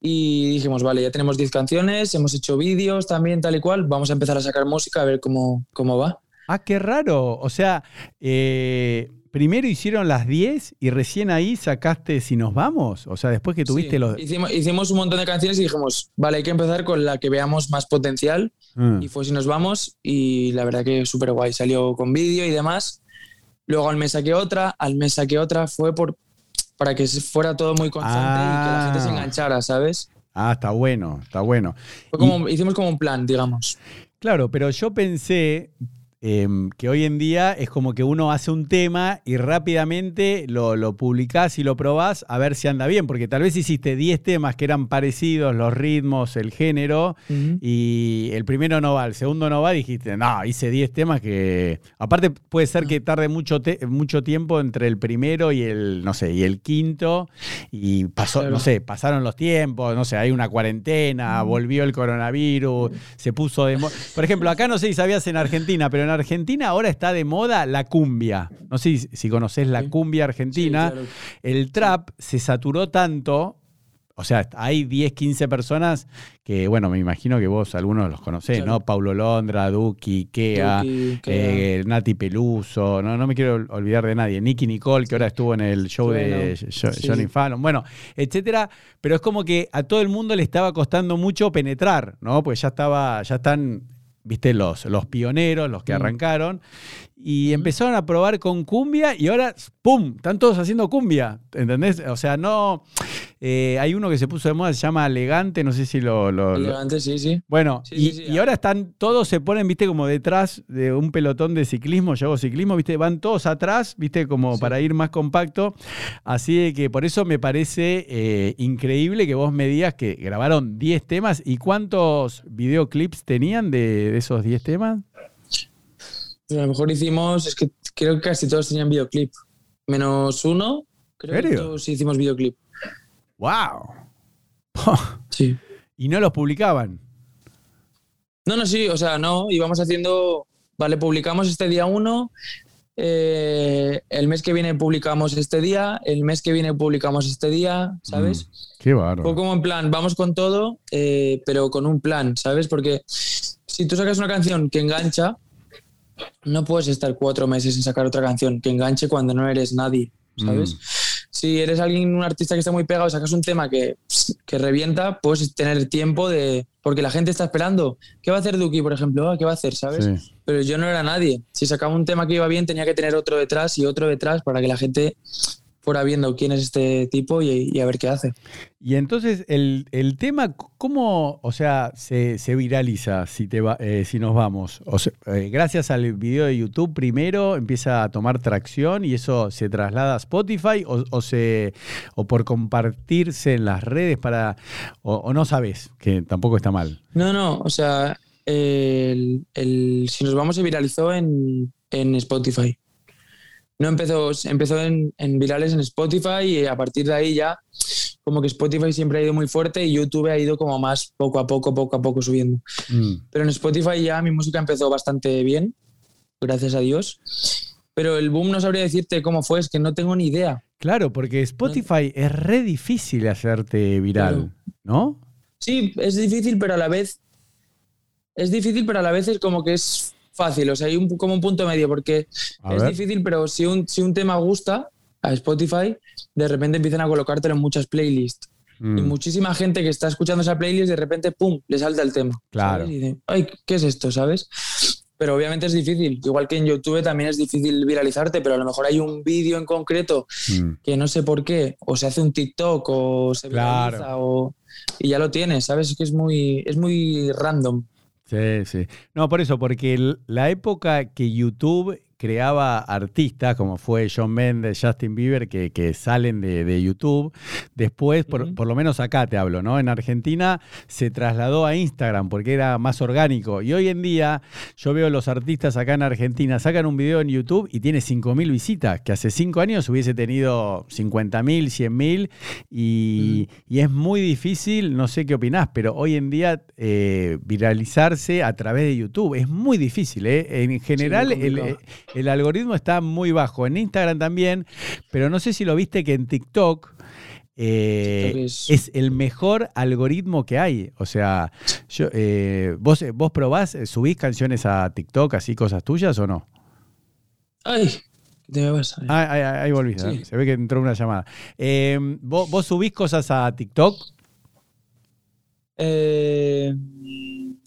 y dijimos, vale, ya tenemos 10 canciones, hemos hecho vídeos también, tal y cual, vamos a empezar a sacar música a ver cómo, cómo va. Ah, qué raro. O sea, eh, primero hicieron las 10 y recién ahí sacaste Si nos vamos. O sea, después que tuviste los... Hicimos, hicimos, un montón de canciones y dijimos, vale, hay que empezar con la que veamos más potencial. Mm. Y fue Si nos vamos y la verdad que súper guay. Salió con vídeo y demás. Luego al mes saqué otra, al mes saqué otra. Fue por para que fuera todo muy constante y que la gente se ah. enganchara, ¿sabes? Ah, está bueno, está bueno. como, hicimos como un plan, digamos. Claro, pero yo pensé Em, que hoy en día es como que uno hace un tema y rápidamente lo, lo publicás y lo probás a ver si anda bien, porque tal vez hiciste 10 temas que eran parecidos, los ritmos, el género, y el primero no va, el segundo no va, dijiste, no, hice 10 temas que... Aparte puede ser que tarde mucho, mucho tiempo entre el primero y el, no sé, y el quinto, y pasó, no sé, pasaron los tiempos, no sé, hay una cuarentena, volvió el coronavirus, se puso de... Por ejemplo, acá no sé si sabías en Argentina, pero en Argentina ahora está de moda la cumbia. No sé si, conoces la cumbia argentina. El trap se saturó tanto. O sea, hay 10, 15 personas que, bueno, me imagino que vos algunos los conocés, ¿no? Paulo Londra, Duki, Kea, eh, Nati Peluso, no, no me quiero olvidar de nadie. Nicky Nicole, que ahora estuvo en el show de Johnny Fallon, bueno, etcétera. Pero es como que a todo el mundo le estaba costando mucho penetrar, ¿no? Pues ya estaba, ya están viste, los, los pioneros, los que mm. arrancaron, y empezaron a probar con cumbia y ahora, ¡pum!, están todos haciendo cumbia, ¿entendés? O sea, no... Eh, hay uno que se puso de moda, se llama Elegante, no sé si lo... Elegante, sí, sí. Bueno, y, ahora están, todos se ponen, viste, como detrás de un pelotón de ciclismo, yo hago ciclismo, viste, van todos atrás, viste, como para ir más compacto. Así que por eso me parece eh, increíble que vos me digas que grabaron 10 temas y cuántos videoclips tenían de, de esos 10 temas. A lo mejor hicimos, es que creo que casi todos tenían videoclip. Menos uno, creo que todos hicimos videoclip. ¡Wow! sí. ¿Y no los publicaban? No, no, sí, o sea, no, íbamos haciendo, vale, publicamos este día uno, eh, el mes que viene publicamos este día, el mes que viene publicamos este día, ¿sabes? Mm, qué bárbaro. Fue como en plan, vamos con todo, eh, pero con un plan, ¿sabes? Porque si tú sacas una canción que engancha, no puedes estar cuatro meses sin sacar otra canción que enganche cuando no eres nadie, ¿sabes? Mm. Si eres alguien, un artista que está muy pegado sacas un tema que, que, revienta, puedes tener tiempo de... Porque la gente está esperando. ¿Qué va a hacer Duki, por ejemplo? Ah, ¿Qué va a hacer, sabes? Pero yo no era nadie. Si sacaba un tema que iba bien, tenía que tener otro detrás y otro detrás para que la gente fuera viendo quién es este tipo y, a ver qué hace. Y entonces el, tema, ¿cómo, o sea, se, viraliza si, te va, eh, si nos vamos? O eh, gracias al video de YouTube primero empieza a tomar tracción y eso se traslada a Spotify o, se, o por compartirse en las redes para, o, no sabes, que tampoco está mal. No, no, o sea, el, si nos vamos se viralizó en, en Spotify no empezó, empezó en, virales en Spotify y a partir de ahí ya como que Spotify siempre ha ido muy fuerte y YouTube ha ido como más poco a poco, poco a poco subiendo. Mm. Pero en Spotify ya mi música empezó bastante bien, gracias a Dios. Pero el boom no sabría decirte cómo fue, es que no tengo ni idea. Claro, porque Spotify es re difícil hacerte viral, ¿no? Sí, es difícil, pero a la vez... Es difícil, pero a la vez es como que es fácil, o sea, hay un, como un punto medio, porque es difícil, pero si un, si un tema gusta a Spotify, de repente empiezan a colocártelo en muchas playlists. Y mm. muchísima gente que está escuchando esa playlist, de repente, ¡pum!, le salta el tema. Claro. Y dice, ay, ¿qué es esto? ¿Sabes? pero obviamente es difícil. Igual que en YouTube también es difícil viralizarte, pero a lo mejor hay un vídeo en concreto mm. que no sé por qué, o se hace un TikTok o se viraliza o, y ya lo tienes, ¿sabes? Es que es muy, es muy random. Sí, sí. No, por eso, porque la época que YouTube creaba artistas, como fue John Mendes, Justin Bieber, que, que salen de, YouTube. Después, por, lo menos acá te hablo, ¿no? En Argentina se trasladó a Instagram porque era más orgánico. Y hoy en día yo veo los artistas acá en Argentina, sacan un video en YouTube y tiene 5.000 visitas, que hace 5 años hubiese tenido 50.000, 100.000. Y, y es muy difícil, no sé qué opinás, pero hoy en día eh, viralizarse a través de YouTube es muy difícil. ¿eh? En general, el, el algoritmo está muy bajo. En Instagram también, pero no sé si lo viste que en TikTok. Eh, es... el mejor algoritmo que hay. O sea, yo, eh, ¿vos, ¿vos probás, eh, subís canciones a TikTok, así cosas tuyas o no? Ay, ¿qué me vas ah, ahí, ahí volví, se ve que entró una llamada. ¿vos, ¿vos, subís cosas a TikTok?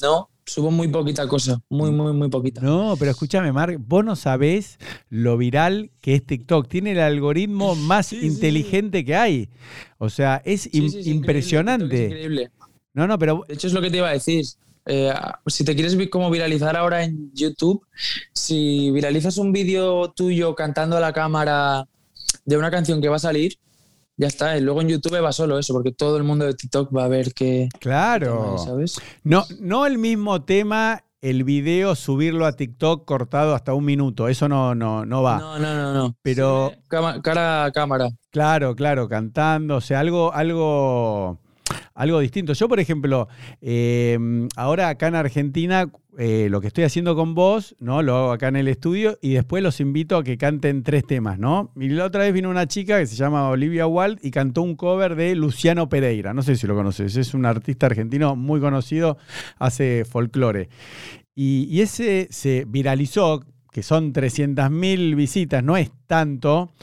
no. Subo muy poquita cosa, muy, muy, muy poquita. No, pero escúchame, Mark, vos no sabés lo viral que es TikTok. Tiene el algoritmo más inteligente que hay. O sea, es impresionante. increíble. No, no, pero. De hecho, es lo que te iba a decir. Eh, si te quieres como viralizar ahora en YouTube, si viralizas un vídeo tuyo cantando a la cámara de una canción que va a salir, ya está. Y luego en YouTube va solo eso, porque todo el mundo de TikTok va a ver que. Claro. ¿Sabes? No, no el mismo tema. El video, subirlo a TikTok cortado hasta un minuto. Eso no, no, no va. No, no, no, no. Pero. cara a cámara. Claro, claro, cantando. O sea, algo, algo algo distinto. Yo, por ejemplo, em, ahora acá en Argentina, eh, lo que estoy haciendo con vos, ¿no? Lo hago acá en el estudio y después los invito a que canten tres temas, ¿no? Y la otra vez vino una chica que se llama Olivia Wald y cantó un cover de Luciano Pereira. No sé si lo conoces, es un artista argentino muy conocido, hace folclore. Y, y ese se viralizó, que son 300.000 visitas, no es tanto,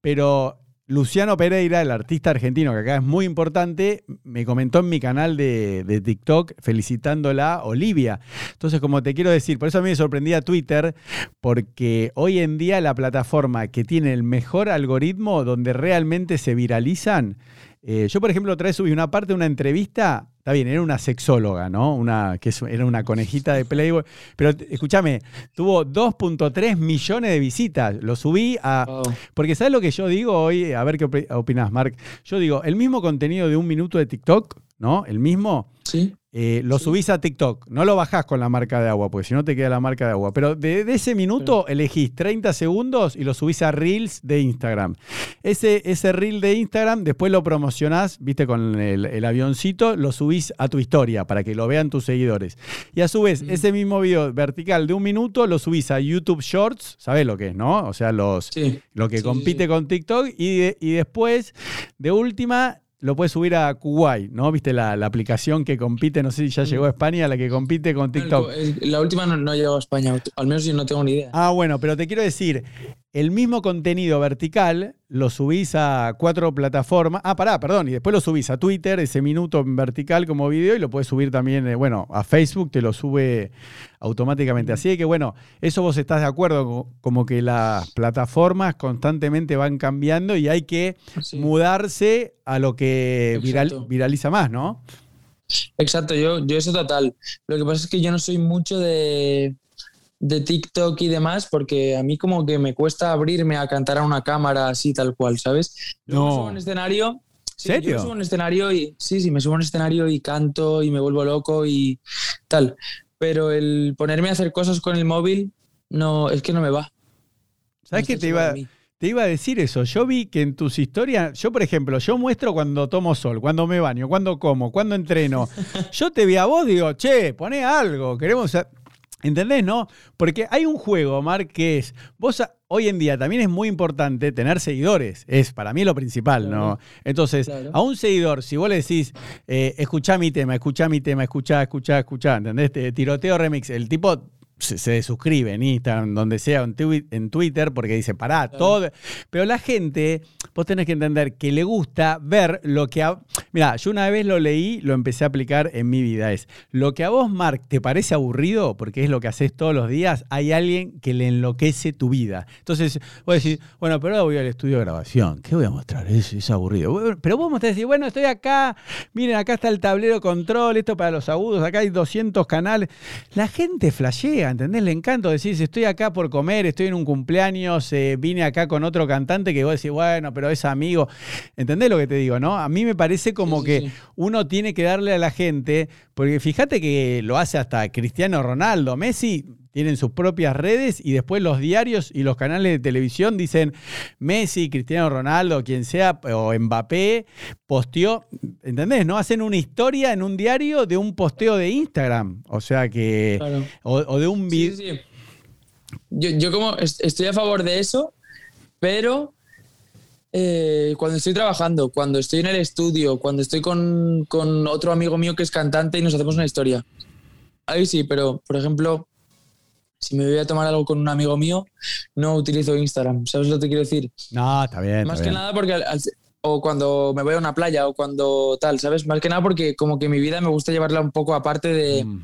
pero Luciano Pereira, el artista argentino que acá es muy importante, me comentó en mi canal de, TikTok felicitándola Olivia. Entonces, como te quiero decir, por eso a mí me sorprendía Twitter, porque hoy en día la plataforma que tiene el mejor algoritmo donde realmente se viralizan eh, yo, por ejemplo, otra vez subí una parte de una entrevista, está bien, era una sexóloga, ¿no? Una, que era una conejita de Playboy, pero escúchame, tuvo 2.3 millones de visitas, lo subí a... Porque ¿sabes lo que yo digo hoy? A ver qué opinas, Mark. Yo digo, el mismo contenido de un minuto de TikTok, ¿no? El mismo. Sí. Eh, lo subís a TikTok, no lo bajás con la marca de agua, porque si no te queda la marca de agua. Pero de, ese minuto elegís 30 segundos y lo subís a Reels de Instagram. Ese, ese Reel de Instagram, después lo promocionás, viste, con el, avioncito, lo subís a tu historia para que lo vean tus seguidores. Y a su vez, mm. ese mismo video vertical de un minuto lo subís a YouTube Shorts, ¿sabés lo que es, no? O sea, los, lo que compite con TikTok. Y, y después, de última, lo puedes subir a Kuwait, ¿no? ¿Viste la, aplicación que compite? No sé si ya llegó a España, la que compite con TikTok. La última no, no llegó a España, al menos yo no tengo ni idea. Ah, bueno, pero te quiero decir, el mismo contenido vertical lo subís a cuatro plataformas. Ah, pará, perdón. Y después lo subís a Twitter, ese minuto en vertical como video, y lo puedes subir también, eh, bueno, a Facebook, te lo sube automáticamente. Así que, bueno, eso vos estás de acuerdo, como que las plataformas constantemente van cambiando y hay que mudarse a lo que viraliza más, ¿no? Exacto, yo, yo eso total. Lo que pasa es que yo no soy mucho de de TikTok y demás, porque a mí como que me cuesta abrirme a cantar a una cámara así tal cual, ¿sabes? no. me subo a un escenario. ¿Serio? Yo me subo a un escenario y sí, sí, me subo a un escenario y canto y me vuelvo loco y tal. Pero el ponerme a hacer cosas con el móvil, no, es que no me va. ¿Sabes qué te iba, te iba a decir eso? Yo vi que en tus historias, yo por ejemplo, yo muestro cuando tomo sol, cuando me baño, cuando como, cuando entreno. yo te vi a vos, digo, che, poné algo, queremos... ¿Entendés, no? Porque hay un juego, Mark, que es, vos hoy en día también es muy importante tener seguidores, es para mí lo principal, ¿no? Entonces, a un seguidor, si vos le decís, eh, escuchá mi tema, escuchá mi tema, escuchá, escuchá, escuchá, ¿entendés? Tiroteo remix, el tipo se, suscribe en Instagram, donde sea, en, Twitter, porque dice, pará, todo. Pero la gente, vos tenés que entender que le gusta ver lo que... A, mira, yo una vez lo leí, lo empecé a aplicar en mi vida, es, lo que a vos, Mark, te parece aburrido, porque es lo que haces todos los días, hay alguien que le enloquece tu vida. Entonces, vos decís, bueno, pero ahora voy al estudio de grabación, ¿qué voy a mostrar? Es, es aburrido. Pero vos mostrás decir, bueno, estoy acá, miren, acá está el tablero control, esto para los agudos, acá hay 200 canales. La gente flashea, ¿entendés? Le encanta decir, estoy acá por comer, estoy en un cumpleaños, eh, vine acá con otro cantante que vos decís, bueno, pero es amigo. ¿Entendés lo que te digo, no? A mí me parece como que uno tiene que darle a la gente, porque fíjate que lo hace hasta Cristiano Ronaldo, Messi tienen sus propias redes y después los diarios y los canales de televisión dicen Messi, Cristiano Ronaldo, quien sea, o Mbappé, posteó, ¿entendés? ¿No? Hacen una historia en un diario de un posteo de Instagram. O sea que. O, de un video. Sí, yo, yo, como estoy a favor de eso, pero. Eh, cuando estoy trabajando, cuando estoy en el estudio, cuando estoy con, con otro amigo mío que es cantante y nos hacemos una historia. Ahí sí, pero por ejemplo, si me voy a tomar algo con un amigo mío, no utilizo Instagram. ¿Sabes lo que quiero decir? No, está bien. Más que nada porque o cuando me voy a una playa o cuando tal, ¿sabes? Más que nada porque como que mi vida me gusta llevarla un poco aparte de, mm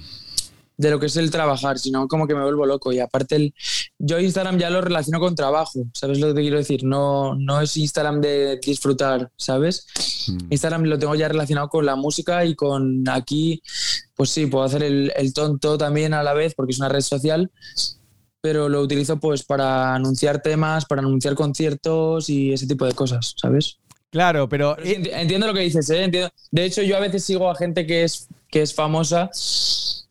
de lo que es el trabajar, sino como que me vuelvo loco. Y aparte, el, yo Instagram ya lo relaciono con trabajo, ¿sabes lo que quiero decir? No, no es Instagram de disfrutar, ¿sabes? Hmm. Instagram lo tengo ya relacionado con la música y con aquí, pues sí, puedo hacer el, el tonto también a la vez porque es una red social, pero lo utilizo pues para anunciar temas, para anunciar conciertos y ese tipo de cosas, ¿sabes? Claro, pero... entiendo lo que dices, ¿eh? Entiendo. De hecho, yo a veces sigo a gente que es, que es famosa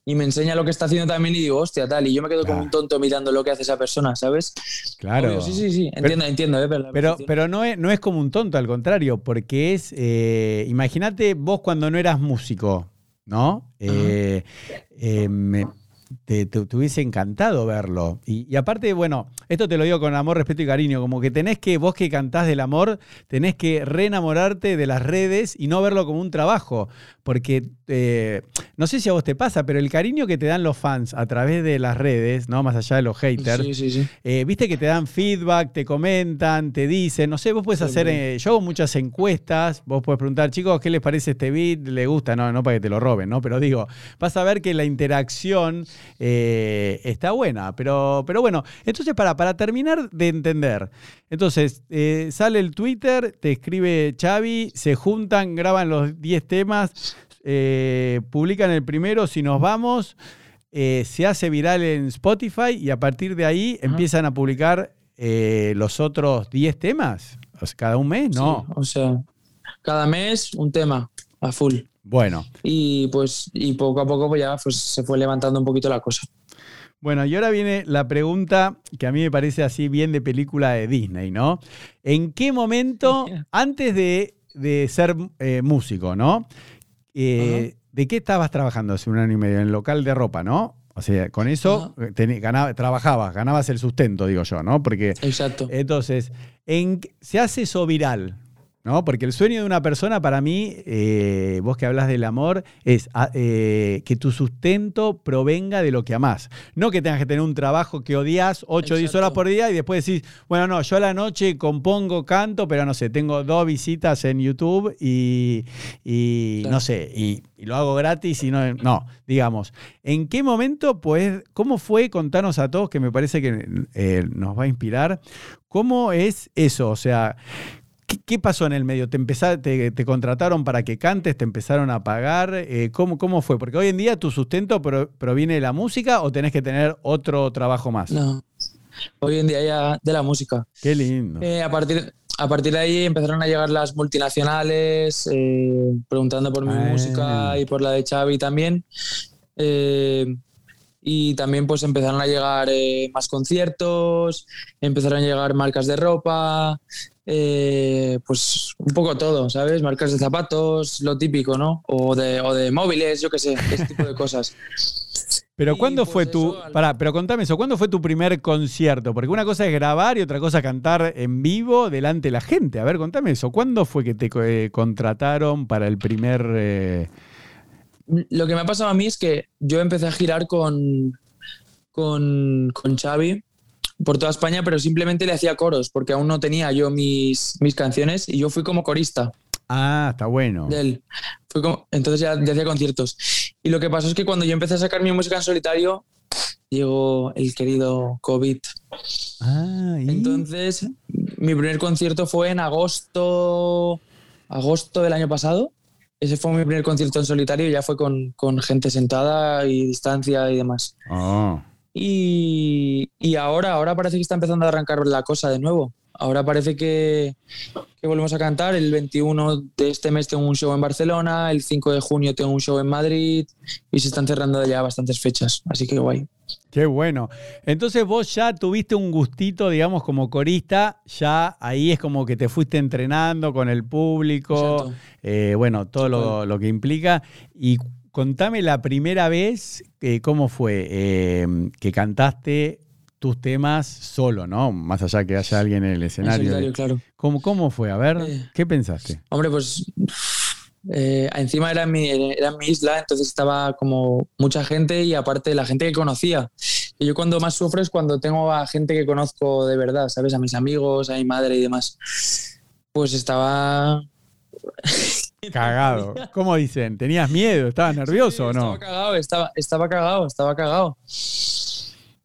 y me enseña lo que está haciendo también y digo, hostia, tal, y yo me quedo como un tonto mirando lo que hace esa persona, ¿sabes? Claro. sí, sí, sí, entiendo, entiendo. Eh, pero, pero, no, es, no es como un tonto, al contrario, porque es, eh, imagínate vos cuando no eras músico, ¿no? Eh, te, hubiese encantado verlo. Y, aparte, bueno, esto te lo digo con amor, respeto y cariño, como que tenés que, vos que cantás del amor, tenés que reenamorarte de las redes y no verlo como un trabajo. Porque eh, no sé si a vos te pasa, pero el cariño que te dan los fans a través de las redes, ¿no? Más allá de los haters, eh, viste que te dan feedback, te comentan, te dicen, no sé, vos puedes hacer, eh, yo hago muchas encuestas, vos puedes preguntar, chicos, ¿qué les parece este beat? ¿Le gusta? No, no para que te lo roben, ¿no? Pero digo, vas a ver que la interacción eh, está buena. Pero, pero bueno, entonces para, para terminar de entender, entonces eh, sale el Twitter, te escribe Xavi, se juntan, graban los 10 temas, eh, publican el primero, si nos vamos, se hace viral en Spotify y a partir de ahí empiezan a publicar los otros 10 temas. cada un mes, ¿no? o sea, cada mes un tema a full. Bueno. Y pues, y poco a poco pues ya pues, se fue levantando un poquito la cosa. Bueno, y ahora viene la pregunta que a mí me parece así bien de película de Disney, ¿no? ¿En qué momento, antes de, ser eh, músico, ¿no? Eh, ¿De qué estabas trabajando hace un año y medio? En el local de ropa, ¿no? O sea, con eso trabajabas, ganabas el sustento, digo yo, ¿no? Porque. Exacto. Entonces, en, se hace eso viral. ¿No? Porque el sueño de una persona, para mí, eh, vos que hablas del amor, es ah, eh, que tu sustento provenga de lo que amás. No que tengas que tener un trabajo que odias 8 o 10 horas por día y después decís, bueno, no, yo a la noche compongo, canto, pero no sé, tengo dos visitas en YouTube y, no sé, y, lo hago gratis y no, no, digamos. ¿En qué momento, pues, cómo fue, contanos a todos, que me parece que eh, nos va a inspirar, cómo es eso? O sea, ¿Qué, pasó en el medio? ¿Te, te, contrataron para que cantes? ¿Te empezaron a pagar? Eh, ¿cómo, ¿Cómo fue? Porque hoy en día tu sustento proviene de la música o tenés que tener otro trabajo más. No, hoy en día ya de la música. Qué lindo. Eh, a, partir, a partir de ahí empezaron a llegar las multinacionales eh, preguntando por mi ah. música y por la de Xavi también. y también pues empezaron a llegar más conciertos, empezaron a llegar marcas de ropa, eh, pues un poco todo, ¿sabes? Marcas de zapatos, lo típico, ¿no? O de, o de móviles, yo qué sé, ese tipo de cosas. Pero ¿cuándo fue pues tu. Pará, pero contame eso, ¿cuándo fue tu primer concierto? Porque una cosa es grabar y otra cosa cantar en vivo delante de la gente. A ver, contame eso. ¿Cuándo fue que te eh, contrataron para el primer. Eh? Lo que me ha pasado a mí es que yo empecé a girar con, con, con Xavi por toda España, pero simplemente le hacía coros, porque aún no tenía yo mis, mis canciones y yo fui como corista. Ah, está bueno. De él. Fui como, entonces ya, ya hacía conciertos. Y lo que pasó es que cuando yo empecé a sacar mi música en solitario, llegó el querido COVID. Ah, Entonces, mi primer concierto fue en agosto, agosto del año pasado. Ese fue mi primer concierto en solitario, ya fue con, con gente sentada y distancia y demás. Oh. Y, y, ahora, ahora parece que está empezando a arrancar la cosa de nuevo. Ahora parece que, que, volvemos a cantar. El 21 de este mes tengo un show en Barcelona, el 5 de junio tengo un show en Madrid y se están cerrando ya bastantes fechas. Así que guay. Qué bueno. Entonces vos ya tuviste un gustito, digamos, como corista, ya ahí es como que te fuiste entrenando con el público, eh, bueno, todo lo, lo, que implica. Y contame la primera vez, eh, ¿cómo fue? Eh, que cantaste tus temas solo, ¿no? Más allá que haya alguien en el escenario. claro. ¿Cómo, ¿Cómo fue? A ver, eh, ¿qué pensaste? Hombre, pues eh, encima era mi, era mi isla, entonces estaba como mucha gente y aparte la gente que conocía. Y yo cuando más sufro es cuando tengo a gente que conozco de verdad, ¿sabes? A mis amigos, a mi madre y demás. Pues estaba... Cagado. ¿Cómo dicen? ¿Tenías miedo? ¿Estabas nervioso o no? Estaba cagado, estaba, estaba cagado, estaba cagado.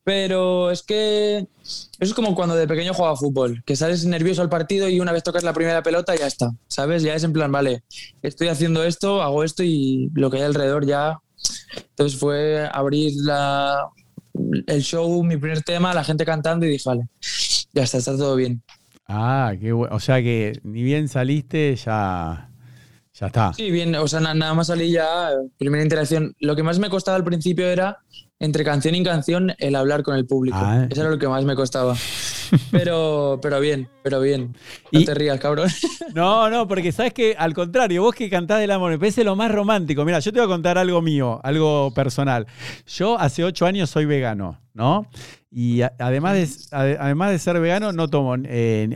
Pero es que eso es como cuando de pequeño jugaba fútbol, que sales nervioso al partido y una vez tocas la primera pelota ya está, ¿sabes? Ya es en plan, vale, estoy haciendo esto, hago esto y lo que hay alrededor ya. Entonces fue abrir la, el show, mi primer tema, la gente cantando y dije, vale, ya está, está todo bien. Ah, qué bueno. O sea que ni bien saliste, ya, ya está. Sí, bien, o sea, nada más salí ya, primera interacción. Lo que más me costaba al principio era entre canción y canción el hablar con el público. Ah. Eso era lo que más me costaba. Pero, pero bien, pero bien. No te rías, cabrón. No, no, porque sabes que al contrario, vos que cantás del amor, me parece lo más romántico. Mira, yo te voy a contar algo mío, algo personal. Yo hace ocho años soy vegano, ¿no? Y además de, además de ser vegano, no tomo eh,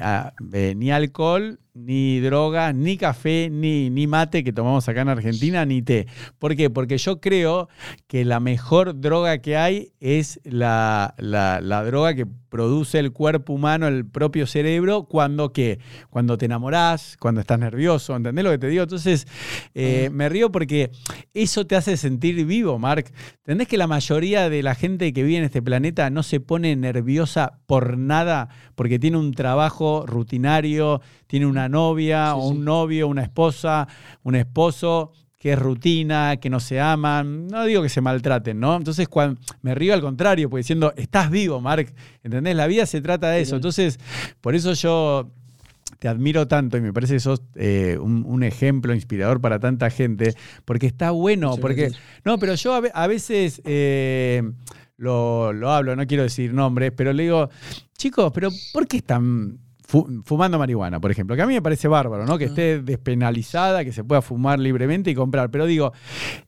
eh, ni alcohol, ni droga, ni café, ni, ni mate que tomamos acá en Argentina, ni té. ¿Por qué? Porque yo creo que la mejor droga que hay es la, la droga que produce el cuerpo humano, el propio cerebro, cuando qué? Cuando te enamorás, cuando estás nervioso, ¿entendés lo que te digo? Entonces, eh, me río porque eso te hace sentir vivo, Mark. ¿Entendés que la mayoría de la gente que vive en este planeta no se pone nerviosa por nada? Porque tiene un trabajo rutinario, tiene una novia o un novio, una esposa, un esposo que es rutina, que no se aman, no digo que se maltraten, ¿no? Entonces cuando, me río al contrario, pues diciendo, estás vivo, Mark, ¿entendés? La vida se trata de eso. Entonces, por eso yo te admiro tanto y me parece que sos eh, un, ejemplo inspirador para tanta gente, porque está bueno, porque... No, pero yo a, veces... Eh, lo, lo, hablo, no quiero decir nombres, pero le digo, chicos, pero ¿por qué están fumando marihuana, por ejemplo, que a mí me parece bárbaro, ¿no? Que esté despenalizada, que se pueda fumar libremente y comprar. Pero digo,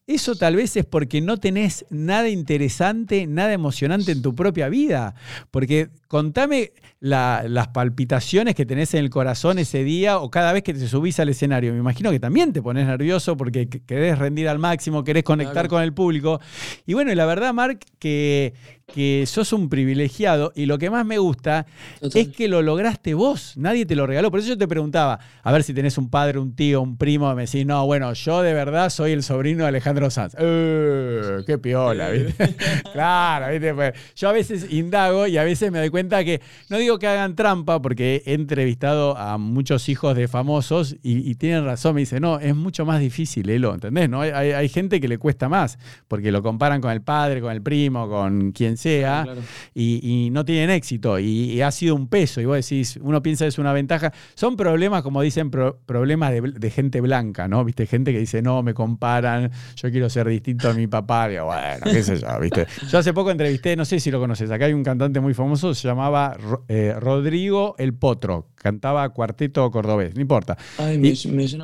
eso tal vez es porque no tenés nada interesante, nada emocionante en tu propia vida. Porque contame las palpitaciones que tenés en el corazón ese día o cada vez que te subís al escenario. Me imagino que también te pones nervioso porque querés rendir al máximo, querés conectar con el público. Y bueno, y la verdad, Mark, que, que sos un privilegiado y lo que más me gusta es que lo lograste vos, nadie te lo regaló. Por eso yo te preguntaba, a ver si tenés un padre, un tío, un primo, me decís, no, bueno, yo de verdad soy el sobrino de Alejandro Sanz. Uh, ¡Qué piola! ¿viste? claro, ¿viste? Pues, yo a veces indago y a veces me doy cuenta que, no digo que hagan trampa, porque he entrevistado a muchos hijos de famosos y, tienen razón, me dicen, no, es mucho más difícil, Elo, ¿entendés? ¿No? Hay, hay gente que le cuesta más, porque lo comparan con el padre, con el primo, con quien sea, y, no tienen éxito, y, ha sido un peso, y vos decís, uno piensa que es una ventaja. Son problemas, como dicen, problemas de, gente blanca, ¿no? ¿Viste? Gente que dice, no, me comparan, yo quiero ser distinto a mi papá, digo, bueno, qué sé yo, ¿viste? Yo hace poco entrevisté, no sé si lo conoces, acá hay un cantante muy famoso, se llamaba eh, Rodrigo El Potro, cantaba cuarteto cordobés, no importa.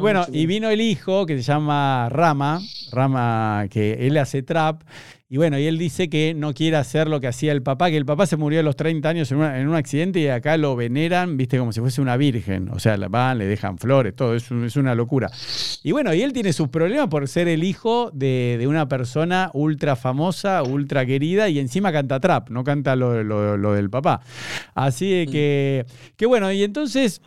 bueno, y vino el hijo que se llama Rama, Rama, que él hace trap, Y bueno, y él dice que no quiere hacer lo que hacía el papá, que el papá se murió a los 30 años en, un accidente y acá lo veneran, viste, como si fuese una virgen. O sea, van, le dejan flores, todo, es, es una locura. Y bueno, y él tiene sus problemas por ser el hijo de, una persona ultra famosa, ultra querida y encima canta trap, no canta lo, del papá. Así que, que bueno, y entonces...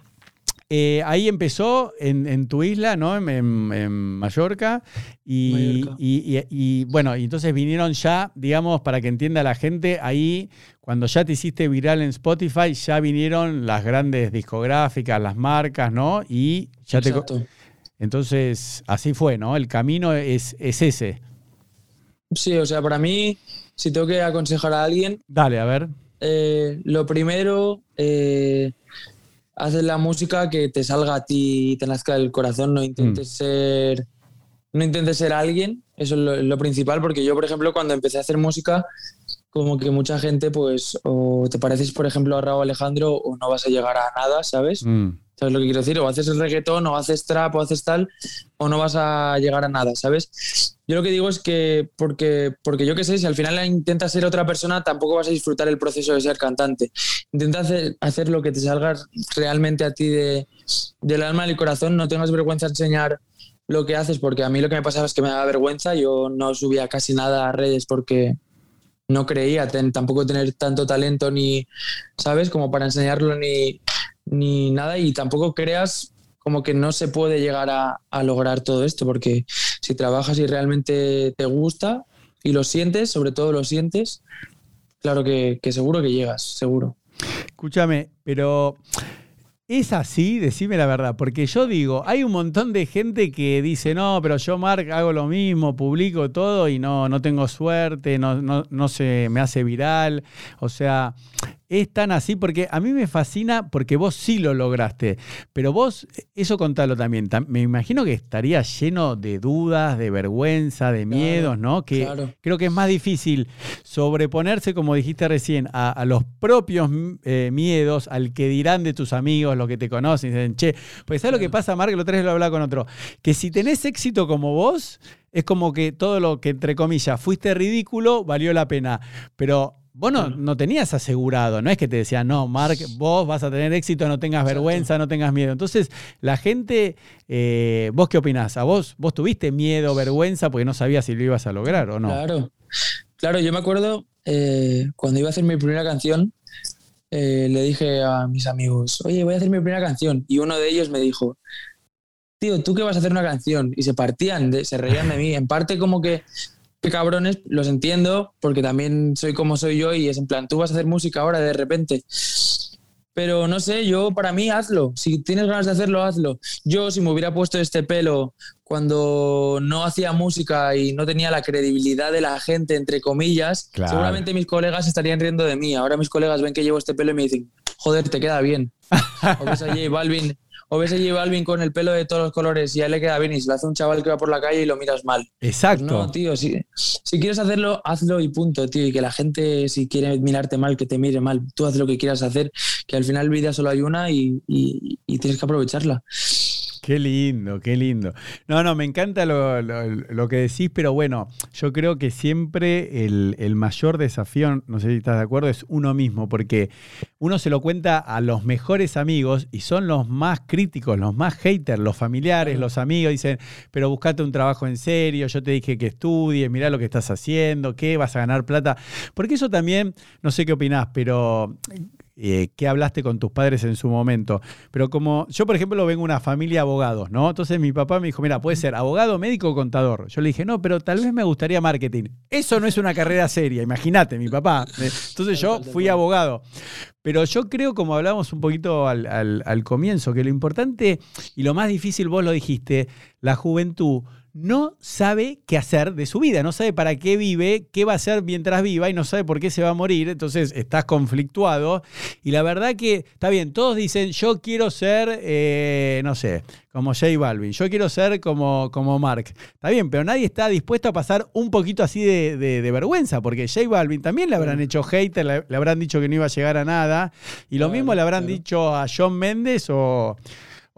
Eh, ahí empezó en, tu isla, ¿no? En, Mallorca. Y, bueno, y entonces vinieron ya, digamos, para que entienda la gente, ahí cuando ya te hiciste viral en Spotify, ya vinieron las grandes discográficas, las marcas, ¿no? Y ya te... Entonces, así fue, ¿no? El camino es, ese. Sí, o sea, para mí, si tengo que aconsejar a alguien... Dale, a ver. Eh, lo primero... Eh, haces la música que te salga a ti y te nazca del corazón, no intentes mm. ser no intentes ser alguien, eso es lo, principal, porque yo, por ejemplo, cuando empecé a hacer música, como que mucha gente, pues, o te pareces, por ejemplo, a Raúl Alejandro o no vas a llegar a nada, ¿sabes? Mm. ¿Sabes lo que quiero decir? O haces el reggaetón, o haces trap, o haces tal, o no vas a llegar a nada, ¿sabes? Yo lo que digo es que, porque, porque yo qué sé, si al final intentas ser otra persona, tampoco vas a disfrutar el proceso de ser cantante. Intenta hacer, lo que te salga realmente a ti de, del alma y corazón, no tengas vergüenza de enseñar lo que haces, porque a mí lo que me pasaba es que me daba vergüenza, yo no subía casi nada a redes porque no creía tampoco tener tanto talento ni, ¿sabes? Como para enseñarlo ni, ni nada y tampoco creas como que no se puede llegar a, lograr todo esto, porque si trabajas y realmente te gusta y lo sientes, sobre todo lo sientes, claro que, que seguro que llegas, seguro. Escúchame, pero ¿Es así? Decime la verdad, porque yo digo, hay un montón de gente que dice, no, pero yo, Mark, hago lo mismo, publico todo y no, no tengo suerte, no, no, no se me hace viral. O sea, es tan así porque a mí me fascina porque vos sí lo lograste, pero vos, eso contalo también, me imagino que estaría lleno de dudas, de vergüenza, de miedos, ¿no? Que creo que es más difícil sobreponerse, como dijiste recién, a, los propios eh, miedos, al que dirán de tus amigos, los que te conocen, dicen, che, pues ¿sabes lo que pasa, Mark? Lo tres lo hablaba con otro, que si tenés éxito como vos, es como que todo lo que, entre comillas, fuiste ridículo, valió la pena, pero Vos no, tenías asegurado, no es que te decían, no, Mark, vos vas a tener éxito, no tengas vergüenza, no tengas miedo. Entonces, la gente, eh, ¿vos qué opinás? ¿A vos, vos tuviste miedo, vergüenza, porque no sabías si lo ibas a lograr o no? Claro, claro, yo me acuerdo eh, cuando iba a hacer mi primera canción, eh, le dije a mis amigos, oye, voy a hacer mi primera canción. Y uno de ellos me dijo, tío, ¿tú qué vas a hacer una canción? Y se partían, se reían de mí. En parte como que cabrones, los entiendo, porque también soy como soy yo y es en plan, tú vas a hacer música ahora de repente. Pero no sé, yo para mí hazlo. Si tienes ganas de hacerlo, hazlo. Yo si me hubiera puesto este pelo cuando no hacía música y no tenía la credibilidad de la gente, entre comillas, seguramente mis colegas estarían riendo de mí. Ahora mis colegas ven que llevo este pelo y me dicen, joder, te queda bien. o ves a J Balvin o ves a J Balvin con el pelo de todos los colores y a él le queda bien y se lo hace un chaval que va por la calle y lo miras mal. Exacto. no, tío, si, si quieres hacerlo, hazlo y punto, tío. Y que la gente, si quiere mirarte mal, que te mire mal. Tú haz lo que quieras hacer, que al final vida solo hay una y tienes que aprovecharla. Qué lindo, qué lindo. No, no, me encanta lo, que decís, pero bueno, yo creo que siempre el, mayor desafío, no sé si estás de acuerdo, es uno mismo, porque uno se lo cuenta a los mejores amigos y son los más críticos, los más haters, los familiares, los amigos, dicen, pero buscate un trabajo en serio, yo te dije que estudies, mirá lo que estás haciendo, ¿qué? ¿Vas a ganar plata? Porque eso también, no sé qué opinás, pero eh, qué hablaste con tus padres en su momento. Pero como yo, por ejemplo, vengo de una familia de abogados, ¿no? Entonces mi papá me dijo, mira, puede ser abogado, médico o contador. Yo le dije, no, pero tal vez me gustaría marketing. Eso no es una carrera seria, imagínate, mi papá. Entonces yo fui abogado. Pero yo creo, como hablamos un poquito al, al comienzo, que lo importante y lo más difícil, vos lo dijiste, la juventud no sabe qué hacer de su vida, no sabe para qué vive, qué va a hacer mientras viva y no sabe por qué se va a morir, entonces estás conflictuado. Y la verdad que está bien, todos dicen, yo quiero ser, eh, no sé, como J Balvin, yo quiero ser como, como Mark. Está bien, pero nadie está dispuesto a pasar un poquito así de, vergüenza, porque J Balvin también le habrán hecho hater, le, habrán dicho que no iba a llegar a nada, y lo mismo le habrán dicho a John Méndez o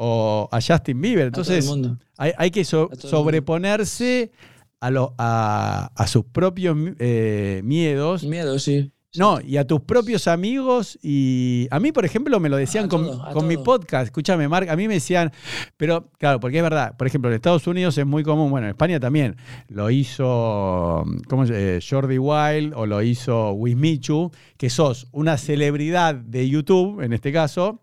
o a Justin Bieber. Entonces, hay, que sobreponerse a, a, sus propios eh, miedos. Miedos, sí. No, y a tus propios amigos. Y a mí, por ejemplo, me lo decían con, mi podcast. Escúchame, Mark, a mí me decían, pero claro, porque es verdad, por ejemplo, en Estados Unidos es muy común, bueno, en España también, lo hizo ¿cómo se, Jordi Wild o lo hizo Wismichu, que sos una celebridad de YouTube, en este caso,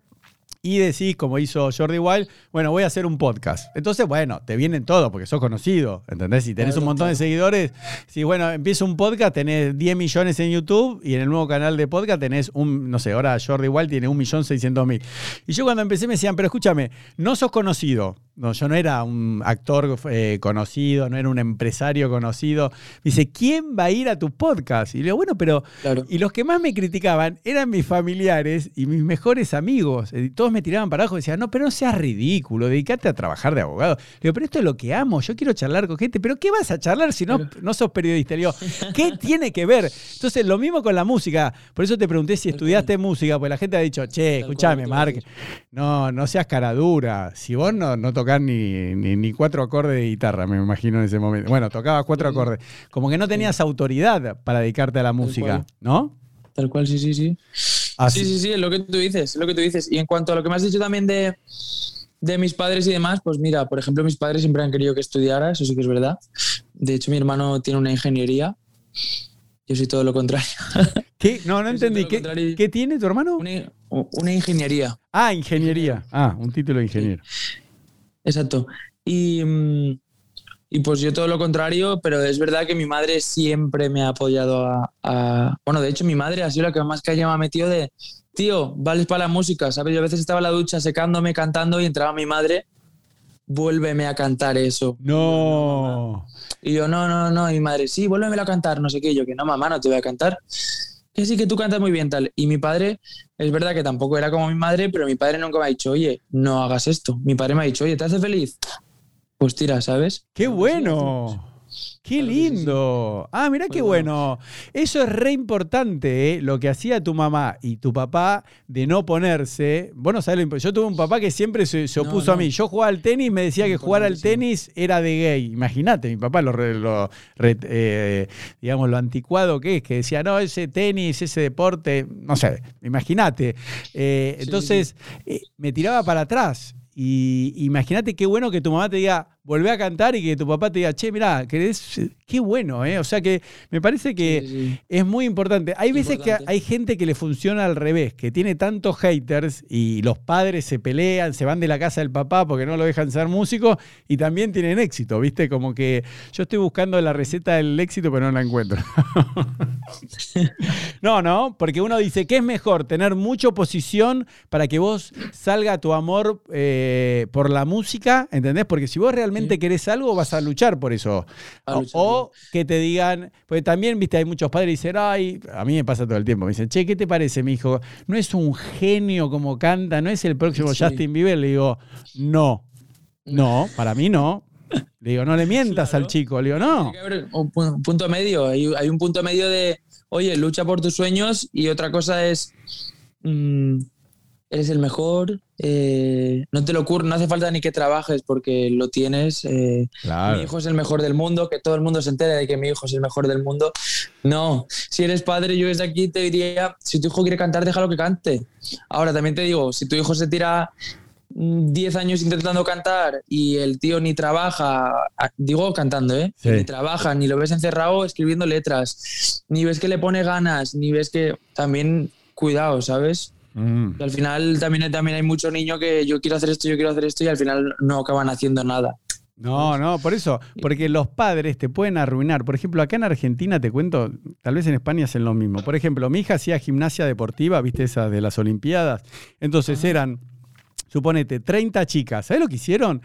y decís, como hizo Jordi Wild, bueno, voy a hacer un podcast. Entonces, bueno, te vienen todo porque sos conocido, ¿entendés? Si tenés un montón de seguidores, si bueno, empiezo un podcast, tenés 10 millones en YouTube y en el nuevo canal de podcast tenés un, no sé, ahora Jordi Wild tiene 1.600.000. Y yo cuando empecé me decían, pero escúchame, no sos conocido, no, yo no era un actor eh, conocido, no era un empresario conocido. Me dice, ¿quién va a ir a tu podcast? Y le digo, bueno, pero. Y los que más me criticaban eran mis familiares y mis mejores amigos. Y todos me tiraban para abajo y decían, no, pero no seas ridículo, dedícate a trabajar de abogado. Le digo, pero esto es lo que amo, yo quiero charlar con gente. ¿Pero qué vas a charlar si no, no sos periodista? Le digo, ¿qué tiene que ver? Entonces, lo mismo con la música. Por eso te pregunté si estudiaste música, pues la gente ha dicho, che, escúchame, Mark, no, no seas cara dura. Si vos no, no tocar ni, ni, cuatro acordes de guitarra, me imagino en ese momento. Bueno, tocaba cuatro acordes. Como que no tenías autoridad para dedicarte a la música, ¿no? Tal cual, sí, sí, sí. Sí, sí, sí, es lo que tú dices, es lo que tú dices. Y en cuanto a lo que me has dicho también de, de mis padres y demás, pues mira, por ejemplo, mis padres siempre han querido que estudiara, eso sí que es verdad. De hecho, mi hermano tiene una ingeniería. Yo soy todo lo contrario. ¿Qué? No, no entendí. ¿Qué, tiene tu hermano? Una, una, ingeniería. Ah, ingeniería. Ah, un título de ingeniero. Exacto. Mm, y, pues yo todo lo contrario, pero es verdad que mi madre siempre me ha apoyado a, Bueno, de hecho mi madre ha sido la que más calle me ha metido de, tío, vales para la música, ¿sabes? Yo a veces estaba en la ducha secándome, cantando y entraba mi madre, vuélveme a cantar eso. No. Y yo, no, no, no, y mi madre, sí, vuélveme a cantar, no sé qué, yo que no, mamá, no te voy a cantar. Que sí, que tú cantas muy bien, tal. Y mi padre, es verdad que tampoco era como mi madre, pero mi padre nunca me ha dicho, oye, no hagas esto. Mi padre me ha dicho, oye, ¿te hace feliz? Pues tira, ¿sabes? ¡Qué bueno! ¡Qué lindo! Ah, mira qué bueno. Eso es re importante, ¿eh? lo que hacía tu mamá y tu papá de no ponerse. Bueno, sabes Yo tuve un papá que siempre se, opuso a mí. Yo jugaba al tenis, me decía que jugar al tenis era de gay. Imagínate, mi papá lo, eh, digamos, lo anticuado que es, que decía, no, ese tenis, ese deporte, no sé, imagínate. Eh, entonces, me tiraba para atrás. Y imagínate qué bueno que tu mamá te diga, volvé a cantar y que tu papá te diga, che, mirá, querés, qué bueno, ¿eh? O sea que me parece que es muy importante. Hay veces que hay gente que le funciona al revés, que tiene tantos haters y los padres se pelean, se van de la casa del papá porque no lo dejan ser músico y también tienen éxito, ¿viste? Como que yo estoy buscando la receta del éxito, pero no la encuentro. no, no, porque uno dice que es mejor tener mucha oposición para que vos salga tu amor eh, por la música, ¿entendés? Porque si vos realmente querés algo, vas a luchar por eso. o, que te digan, pues también, viste, hay muchos padres que dicen, ay, a mí me pasa todo el tiempo, me dicen, che, ¿qué te parece, mi hijo? No es un genio como canta, no es el próximo Justin Bieber. Le digo, no, no, para mí no. Le digo, no le mientas al chico. Le digo, no. un punto medio. Hay, un punto medio de, oye, lucha por tus sueños y otra cosa es, mm, eres el mejor, eh, no te lo ocurre, no hace falta ni que trabajes porque lo tienes. Eh, mi hijo es el mejor del mundo, que todo el mundo se entere de que mi hijo es el mejor del mundo. No, si eres padre, yo desde aquí te diría, si tu hijo quiere cantar, déjalo que cante. Ahora también te digo, si tu hijo se tira 10 años intentando cantar y el tío ni trabaja, digo cantando, ¿eh? Ni trabaja, ni lo ves encerrado escribiendo letras, ni ves que le pone ganas, ni ves que también cuidado, ¿sabes? Mm. al final también, también hay muchos niños que yo quiero hacer esto, yo quiero hacer esto y al final no acaban haciendo nada. No, no, por eso, porque los padres te pueden arruinar. Por ejemplo, acá en Argentina te cuento, tal vez en España hacen lo mismo. Por ejemplo, mi hija hacía gimnasia deportiva, viste esa de las Olimpiadas. Entonces eran suponete, 30 chicas. ¿Sabes lo que hicieron?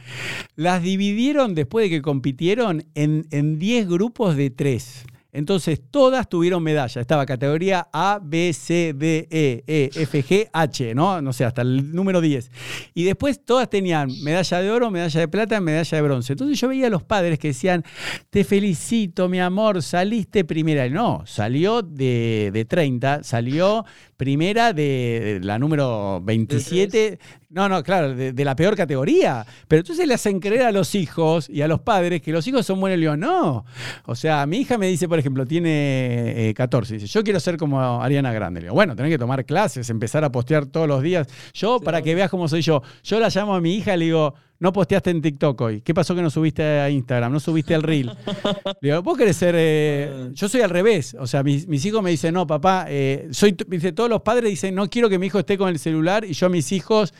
Las dividieron después de que compitieron en, en 10 grupos de 3. Entonces todas tuvieron medalla. Estaba categoría A, B, C, D, E, E, F, G, H, ¿no? No sé, hasta el número 10. Y después todas tenían medalla de oro, medalla de plata, medalla de bronce. Entonces yo veía a los padres que decían, te felicito, mi amor, saliste primera. No, salió de, de 30, salió primera de, la número 27. No, no, claro, de, la peor categoría. Pero entonces le hacen creer a los hijos y a los padres que los hijos son buenos y yo, no. O sea, mi hija me dice, por ejemplo, tiene 14, eh, dice, yo quiero ser como Ariana Grande. Le digo, bueno, tenés que tomar clases, empezar a postear todos los días. Yo, para que veas cómo soy yo, yo la llamo a mi hija y le digo, no posteaste en TikTok hoy. ¿Qué pasó que no subiste a Instagram? No subiste el reel. Digo, vos querés ser. Eh, ah. yo soy al revés. O sea, mis, hijos me dicen, no, papá, eh, soy. Dice, todos los padres dicen, no quiero que mi hijo esté con el celular y yo a mis hijos.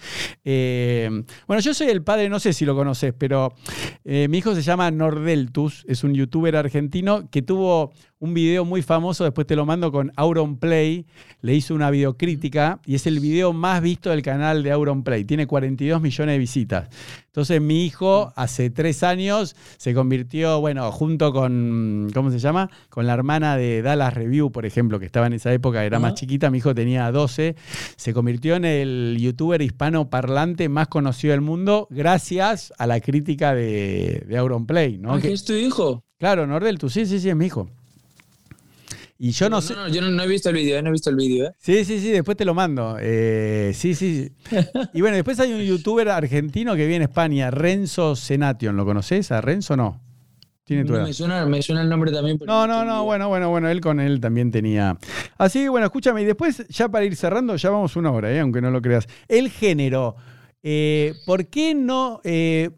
Eh, bueno, yo soy el padre, no sé si lo conoces, pero mi hijo se llama Nordeltus, es un youtuber argentino que tuvo un video muy famoso, después te lo mando con Auron Play, le hizo una videocrítica y es el video más visto del canal de Auron Play, tiene 42 millones de visitas. Entonces mi hijo hace tres años se convirtió, bueno, junto con, ¿cómo se llama? Con la hermana de Dallas Review, por ejemplo, que estaba en esa época, era más chiquita, mi hijo tenía 12, se convirtió en el youtuber hispano parlante más conocido del mundo gracias a la crítica de, de Auron Play, ¿no? ¿Qué es tu hijo? Claro, Nordel, tú sí, sí, sí, es mi hijo. Y yo no, sé. No, yo no, he visto el vídeo, ¿eh? no he visto el vídeo. ¿eh? Sí, sí, sí, después te lo mando. Eh, sí, sí. y bueno, después hay un youtuber argentino que viene a España, Renzo Senation. ¿Lo conoces? ¿A Renzo no? Tiene tu Me, suena, me suena el nombre también. no, no, no, bueno, bueno, bueno, él con él también tenía. Así que bueno, escúchame, y después, ya para ir cerrando, ya vamos una hora, ¿eh? aunque no lo creas. El género. Eh, ¿Por qué no?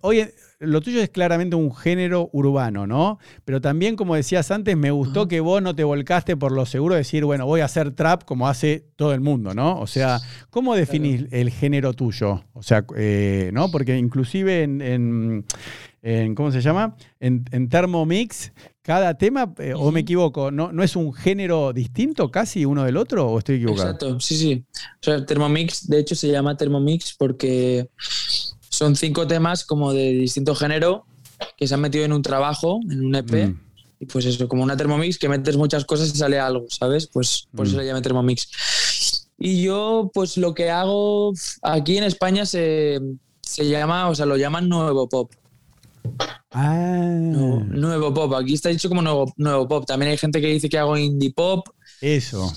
hoy lo tuyo es claramente un género urbano, ¿no? Pero también, como decías antes, me gustó que vos no te volcaste por lo seguro de decir, bueno, voy a hacer trap como hace todo el mundo, ¿no? O sea, ¿cómo definís el género tuyo? O sea, eh, ¿no? Porque inclusive en, ¿cómo se llama? En, Thermomix, cada tema, eh, o me equivoco, ¿no, ¿no es un género distinto casi uno del otro o estoy equivocado? Exacto, sí, sí. O sea, Thermomix, de hecho, se llama Thermomix porque son cinco temas como de distinto género que se han metido en un trabajo, en un EP. Mm. Y pues eso, como una Thermomix que metes muchas cosas y sale algo, ¿sabes? Pues por eso mm. se llama Thermomix. Y yo, pues lo que hago aquí en España se, llama, o sea, lo llaman nuevo pop. Ah. nuevo pop. Aquí está dicho como nuevo, nuevo pop. También hay gente que dice que hago indie pop. Eso.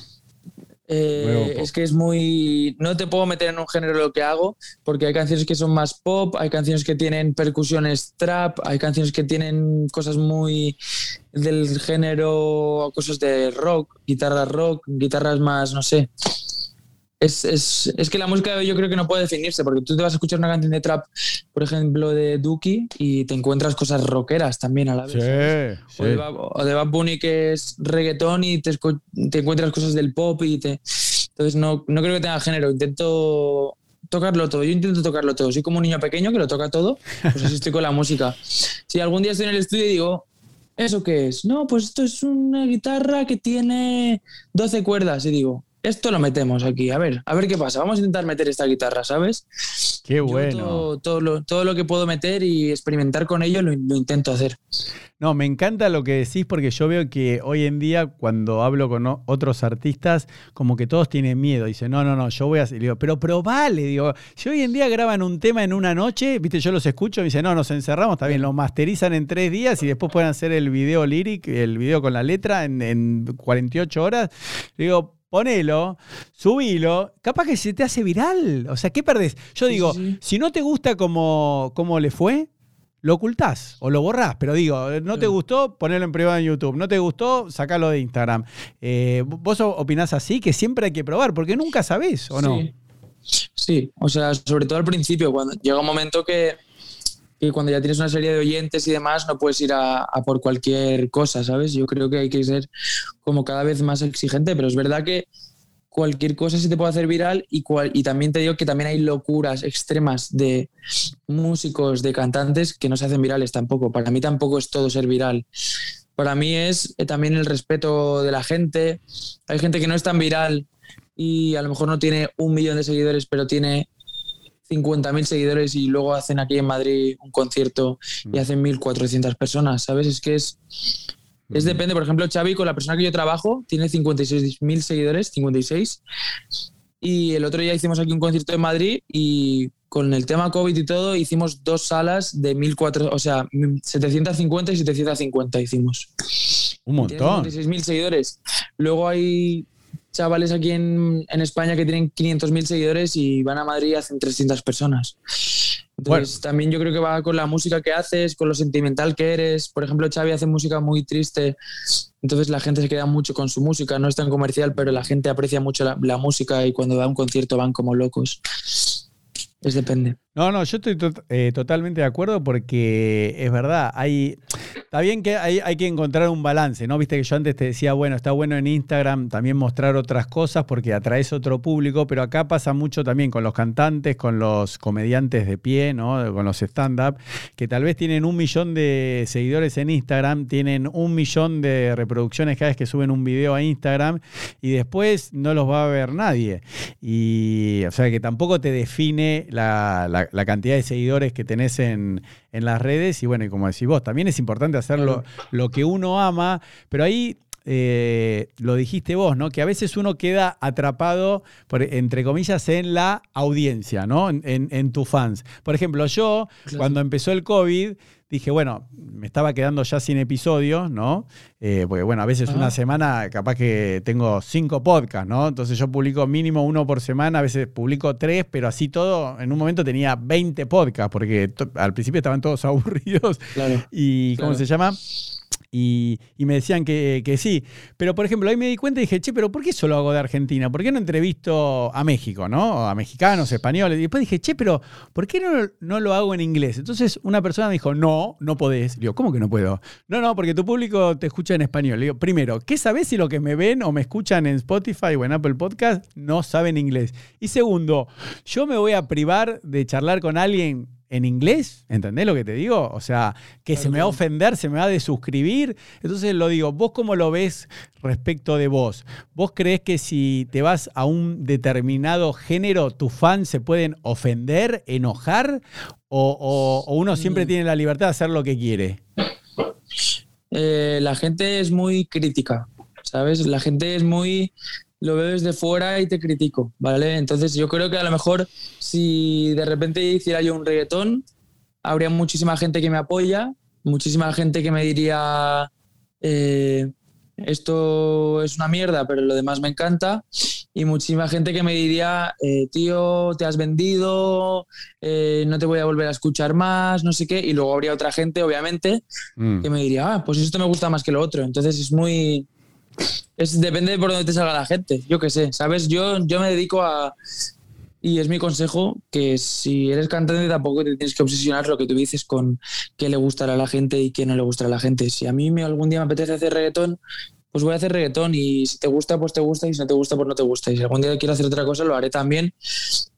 Eh, es que es muy. No te puedo meter en un género lo que hago, porque hay canciones que son más pop, hay canciones que tienen percusiones trap, hay canciones que tienen cosas muy del género, cosas de rock, guitarras rock, guitarras más, no sé es, es, es, que la música yo creo que no puede definirse, porque tú te vas a escuchar una canción de trap, por ejemplo, de Duki, y te encuentras cosas rockeras también a la vez. Sí, o, de, Bad Bunny, que es reggaetón, y te, te, encuentras cosas del pop. y te Entonces, no, no creo que tenga género. Intento tocarlo todo. Yo intento tocarlo todo. Soy como un niño pequeño que lo toca todo. Pues así estoy con la música. Si algún día estoy en el estudio y digo, ¿eso qué es? No, pues esto es una guitarra que tiene 12 cuerdas. Y digo, esto lo metemos aquí, a ver, a ver qué pasa. Vamos a intentar meter esta guitarra, ¿sabes? Qué bueno. todo, lo, todo, lo, que puedo meter y experimentar con ello lo, intento hacer. No, me encanta lo que decís porque yo veo que hoy en día cuando hablo con otros artistas, como que todos tienen miedo. Dicen, no, no, no, yo voy a hacer. Digo, pero probale, digo, si hoy en día graban un tema en una noche, viste, yo los escucho y dicen, no, nos encerramos, está bien, lo masterizan en tres días y después pueden hacer el video lyric, el video con la letra en, en 48 horas. Digo, ponelo, subilo, capaz que se te hace viral. O sea, ¿qué perdés? Yo digo, si no te gusta cómo, le fue, lo ocultás o lo borrás. Pero digo, no te gustó, ponelo en privado en YouTube. No te gustó, sacalo de Instagram. Eh, ¿Vos opinás así? Que siempre hay que probar, porque nunca sabés, ¿o no? Sí, o sea, sobre todo al principio, cuando llega un momento que y cuando ya tienes una serie de oyentes y demás, no puedes ir a, por cualquier cosa, ¿sabes? Yo creo que hay que ser como cada vez más exigente, pero es verdad que cualquier cosa se te puede hacer viral y, y también te digo que también hay locuras extremas de músicos, de cantantes que no se hacen virales tampoco. Para mí tampoco es todo ser viral. Para mí es eh, también el respeto de la gente. Hay gente que no es tan viral y a lo mejor no tiene un millón de seguidores, pero tiene 50.000 seguidores y luego hacen aquí en Madrid un concierto y mm. hacen 1.400 personas, ¿sabes? Es que es, Es depende, por ejemplo, Xavi, con la persona que yo trabajo, tiene 56.000 seguidores, 56. Y el otro día hicimos aquí un concierto en Madrid y con el tema COVID y todo hicimos dos salas de 1.400, o sea, 750 y 750 hicimos. Un montón. 56.000 seguidores. Luego hay chavales aquí en, en España que tienen 500.000 seguidores y van a Madrid y hacen 300 personas. Entonces, también yo creo que va con la música que haces, con lo sentimental que eres. Por ejemplo, Xavi hace música muy triste, entonces la gente se queda mucho con su música. No es tan comercial, pero la gente aprecia mucho la, la música y cuando va a un concierto van como locos. Es depende. No, no, yo estoy eh, totalmente de acuerdo porque es verdad, hay, está bien que hay, que encontrar un balance, ¿no? Viste que yo antes te decía, bueno, está bueno en Instagram también mostrar otras cosas porque atraes otro público, pero acá pasa mucho también con los cantantes, con los comediantes de pie, ¿no? Con los stand-up, que tal vez tienen un millón de seguidores en Instagram, tienen un millón de reproducciones cada vez que suben un video a Instagram y después no los va a ver nadie. Y, o sea, que tampoco te define la la, cantidad de seguidores que tenés en, las redes. Y bueno, y como decís vos, también es importante hacer lo, que uno ama, pero ahí eh, lo dijiste vos, ¿no? Que a veces uno queda atrapado, por, entre comillas, en la audiencia, ¿no? En, en, tus fans. Por ejemplo, yo, cuando empezó el COVID, dije, bueno, me estaba quedando ya sin episodios, ¿no? Eh, porque, bueno, a veces una semana capaz que tengo cinco podcasts, ¿no? Entonces yo publico mínimo uno por semana, a veces publico tres, pero así todo, en un momento tenía 20 podcasts, porque al principio estaban todos aburridos. Claro. ¿Y cómo se llama? Y, me decían que, sí. Pero, por ejemplo, ahí me di cuenta y dije, che, pero ¿por qué solo hago de Argentina? ¿Por qué no entrevisto a México, ¿no? A mexicanos, españoles. Y después dije, che, pero ¿por qué no, lo hago en inglés? Entonces una persona me dijo, no, no podés. digo, ¿cómo que no puedo? No, no, porque tu público te escucha en español. Le digo, primero, ¿qué sabes si lo que me ven o me escuchan en Spotify o en Apple Podcast no saben inglés? Y segundo, yo me voy a privar de charlar con alguien en inglés, ¿entendés lo que te digo? O sea, que se me va a ofender, se me va a desuscribir. Entonces lo digo, ¿vos cómo lo ves respecto de vos? ¿Vos crees que si te vas a un determinado género, tus fans se pueden ofender, enojar? ¿O, uno siempre mm. tiene la libertad de hacer lo que quiere? Eh, la gente es muy crítica, ¿sabes? La gente es muy lo veo desde fuera y te critico, ¿vale? Entonces yo creo que a lo mejor si de repente hiciera yo un reggaetón, habría muchísima gente que me apoya, muchísima gente que me diría, eh, esto es una mierda, pero lo demás me encanta, y muchísima gente que me diría, eh, tío, te has vendido, eh, no te voy a volver a escuchar más, no sé qué, y luego habría otra gente, obviamente, mm. que me diría, ah, pues esto me gusta más que lo otro, entonces es muy es, depende de por dónde te salga la gente. Yo qué sé, ¿sabes? Yo, yo me dedico a. Y es mi consejo que si eres cantante tampoco te tienes que obsesionar lo que tú dices con qué le gustará a la gente y qué no le gustará a la gente. Si a mí me, algún día me apetece hacer reggaetón, pues voy a hacer reggaetón y si te gusta, pues te gusta y si no te gusta, pues no te gusta. Y si algún día quiero hacer otra cosa, lo haré también.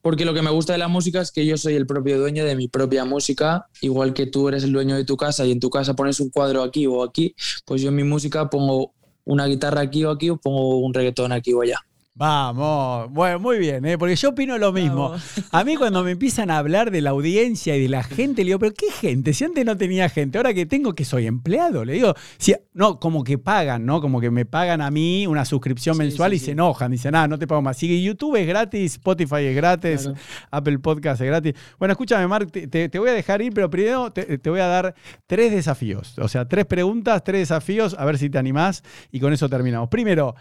Porque lo que me gusta de la música es que yo soy el propio dueño de mi propia música, igual que tú eres el dueño de tu casa y en tu casa pones un cuadro aquí o aquí, pues yo en mi música pongo una guitarra aquí o aquí o pongo un reggaetón aquí o allá. Vamos, bueno, muy bien, ¿eh? porque yo opino lo mismo. A mí cuando me empiezan a hablar de la audiencia y de la gente, le digo, pero ¿qué gente? Si antes no tenía gente, ahora que tengo que soy empleado, le digo, si, no, como que pagan, ¿no? Como que me pagan a mí una suscripción mensual y se enojan, dicen, ah, no te pago más. Si YouTube es gratis, Spotify es gratis, Apple Podcast es gratis. Bueno, escúchame, Mark, te, voy a dejar ir, pero primero te, voy a dar tres desafíos, o sea, tres preguntas, tres desafíos, a ver si te animás y con eso terminamos. Primero,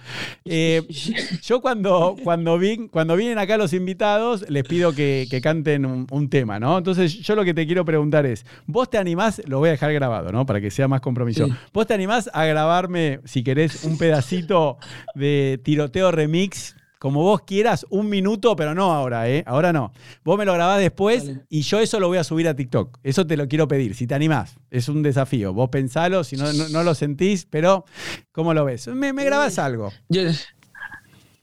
eh, yo cuando, cuando, cuando vienen acá los invitados, les pido que, canten un, tema, ¿no? Entonces, yo lo que te quiero preguntar es, ¿vos te animás? Lo voy a dejar grabado, ¿no? Para que sea más compromiso. ¿Vos te animás a grabarme, si querés, un pedacito de tiroteo remix como vos quieras, un minuto, pero no ahora, ¿eh? Ahora no. Vos me lo grabás después y yo eso lo voy a subir a TikTok. Eso te lo quiero pedir, si te animás. Es un desafío. Vos pensalo, si no, no, lo sentís, pero ¿cómo lo ves? Me, me grabás algo.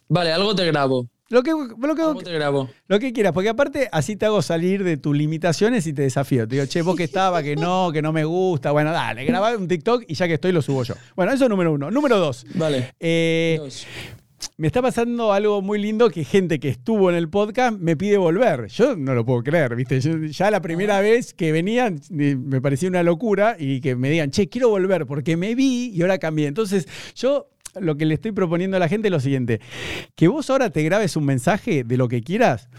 Vale, algo te grabo. Lo que, lo te grabo. Lo que quieras, porque aparte así te hago salir de tus limitaciones y te desafío. Te digo, che, vos que estaba, que no, que no me gusta. Bueno, dale, grabá un TikTok y ya que estoy lo subo yo. Bueno, eso es número uno. Número dos. Vale. Eh, me está pasando algo muy lindo que gente que estuvo en el podcast me pide volver. Yo no lo puedo creer, ¿viste? ya la primera vez que venían me parecía una locura y que me digan, che, quiero volver porque me vi y ahora cambié. Entonces, yo lo que le estoy proponiendo a la gente es lo siguiente: que vos ahora te grabes un mensaje de lo que quieras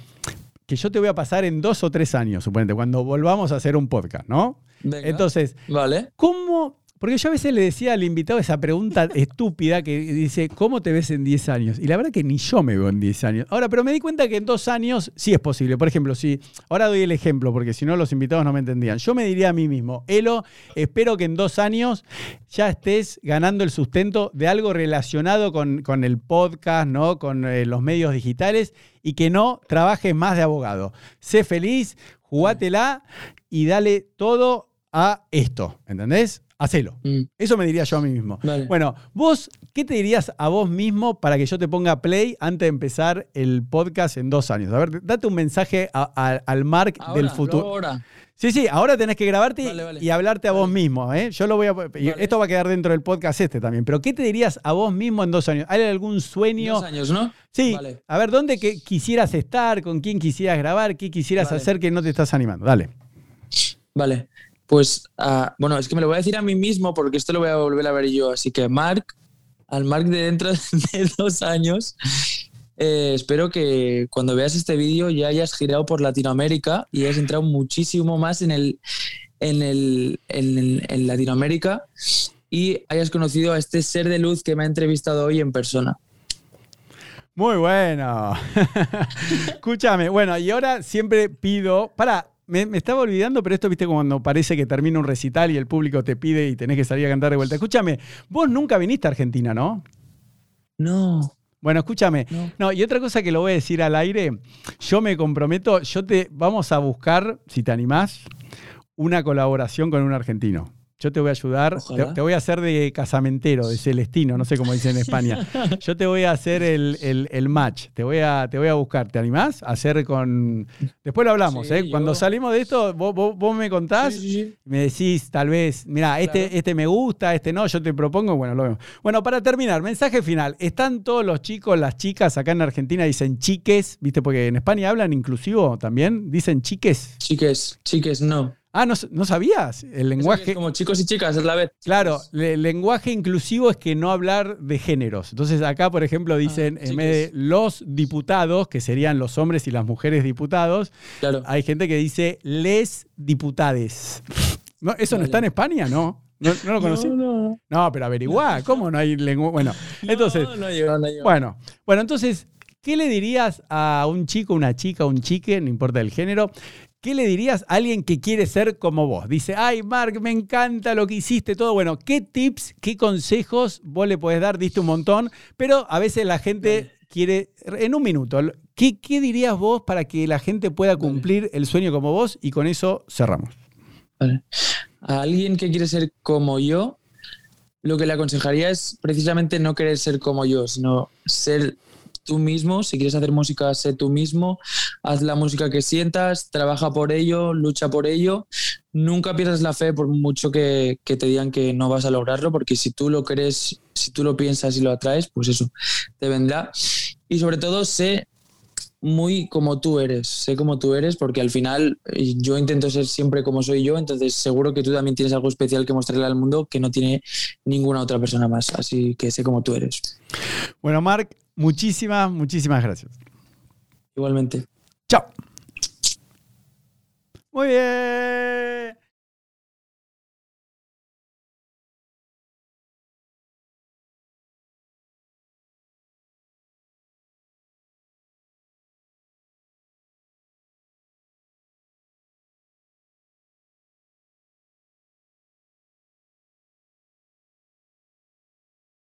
que yo te voy a pasar en dos o tres años, suponete, cuando volvamos a hacer un podcast, ¿no? Entonces, vale. ¿cómo porque yo a veces le decía al invitado esa pregunta estúpida que dice, ¿cómo te ves en 10 años? Y la verdad que ni yo me veo en 10 años. Ahora, pero me di cuenta que en dos años sí es posible. Por ejemplo, si, ahora doy el ejemplo, porque si no los invitados no me entendían. Yo me diría a mí mismo, Elo, espero que en dos años ya estés ganando el sustento de algo relacionado con, con el podcast, ¿no? con eh, los medios digitales y que no trabajes más de abogado. Sé feliz, jugátela y dale todo a esto, ¿entendés? Hacelo. Mm. Eso me diría yo a mí mismo. Bueno, vos, ¿qué te dirías a vos mismo para que yo te ponga play antes de empezar el podcast en dos años? A ver, date un mensaje al Mark del futuro. Ahora. Sí, sí, ahora tenés que grabarte y hablarte a vos mismo. ¿eh? Yo lo voy a. Esto va a quedar dentro del podcast este también. Pero ¿qué te dirías a vos mismo en dos años? ¿Hay algún sueño? Dos años, ¿no? Sí. A ver, ¿dónde quisieras estar? ¿Con quién quisieras grabar? ¿Qué quisieras hacer que no te estás animando? Dale. Vale. Pues, ah, bueno, es que me lo voy a decir a mí mismo porque esto lo voy a volver a ver yo. Así que, Mark, al Mark de dentro de dos años, eh, espero que cuando veas este vídeo ya hayas girado por Latinoamérica y hayas entrado muchísimo más en, el, en, el, en, Latinoamérica y hayas conocido a este ser de luz que me ha entrevistado hoy en persona. Muy bueno. Escúchame, bueno, y ahora siempre pido, para, me, estaba olvidando, pero esto, viste, cuando parece que termina un recital y el público te pide y tenés que salir a cantar de vuelta. Escúchame, vos nunca viniste a Argentina, ¿no? No. Bueno, escúchame. No. y otra cosa que lo voy a decir al aire, yo me comprometo, yo te vamos a buscar, si te animás, una colaboración con un argentino. Yo te voy a ayudar, te, voy a hacer de casamentero, de celestino, no sé cómo dicen en España. Yo te voy a hacer el, match, te voy, a, te voy a buscar. ¿Te animás a hacer con...? Después lo hablamos, ¿eh? Cuando salimos de esto, vos, me contás, me decís tal vez, mira, este, este me gusta, este no, yo te propongo, bueno, lo vemos. Bueno, para terminar, mensaje final. Están todos los chicos, las chicas acá en Argentina dicen chiques, ¿viste? Porque en España hablan inclusivo también, dicen chiques. Chiques, chiques, no. Ah, ¿no, sabías? El lenguaje. como chicos y chicas, es la vez. Claro, el lenguaje inclusivo es que no hablar de géneros. Entonces, acá, por ejemplo, ah, dicen, en vez de los diputados, que serían los hombres y las mujeres diputados, claro. hay gente que dice les diputades. No, ¿Eso no está en España? No. ¿No, lo conocí? No, no. pero averiguá, ¿cómo no hay lengua? Bueno, entonces. Bueno, bueno, entonces, ¿qué le dirías a un chico, una chica, un chique, no importa el género, ¿Qué le dirías a alguien que quiere ser como vos? Dice, ay, Mark, me encanta lo que hiciste, todo. Bueno, ¿qué tips, qué consejos vos le podés dar? Diste un montón, pero a veces la gente quiere, en un minuto, ¿qué, dirías vos para que la gente pueda cumplir el sueño como vos? Y con eso cerramos. A alguien que quiere ser como yo, lo que le aconsejaría es precisamente no querer ser como yo, sino ser tú mismo, si quieres hacer música, sé tú mismo, haz la música que sientas, trabaja por ello, lucha por ello, nunca pierdas la fe por mucho que, te digan que no vas a lograrlo, porque si tú lo crees, si tú lo piensas y lo atraes, pues eso te vendrá. Y sobre todo, sé muy como tú eres, sé como tú eres, porque al final eh, yo intento ser siempre como soy yo, entonces seguro que tú también tienes algo especial que mostrarle al mundo que no tiene ninguna otra persona más, así que sé como tú eres. Bueno, Marc, Muchísimas, muchísimas gracias. Igualmente. Chao. Muy bien.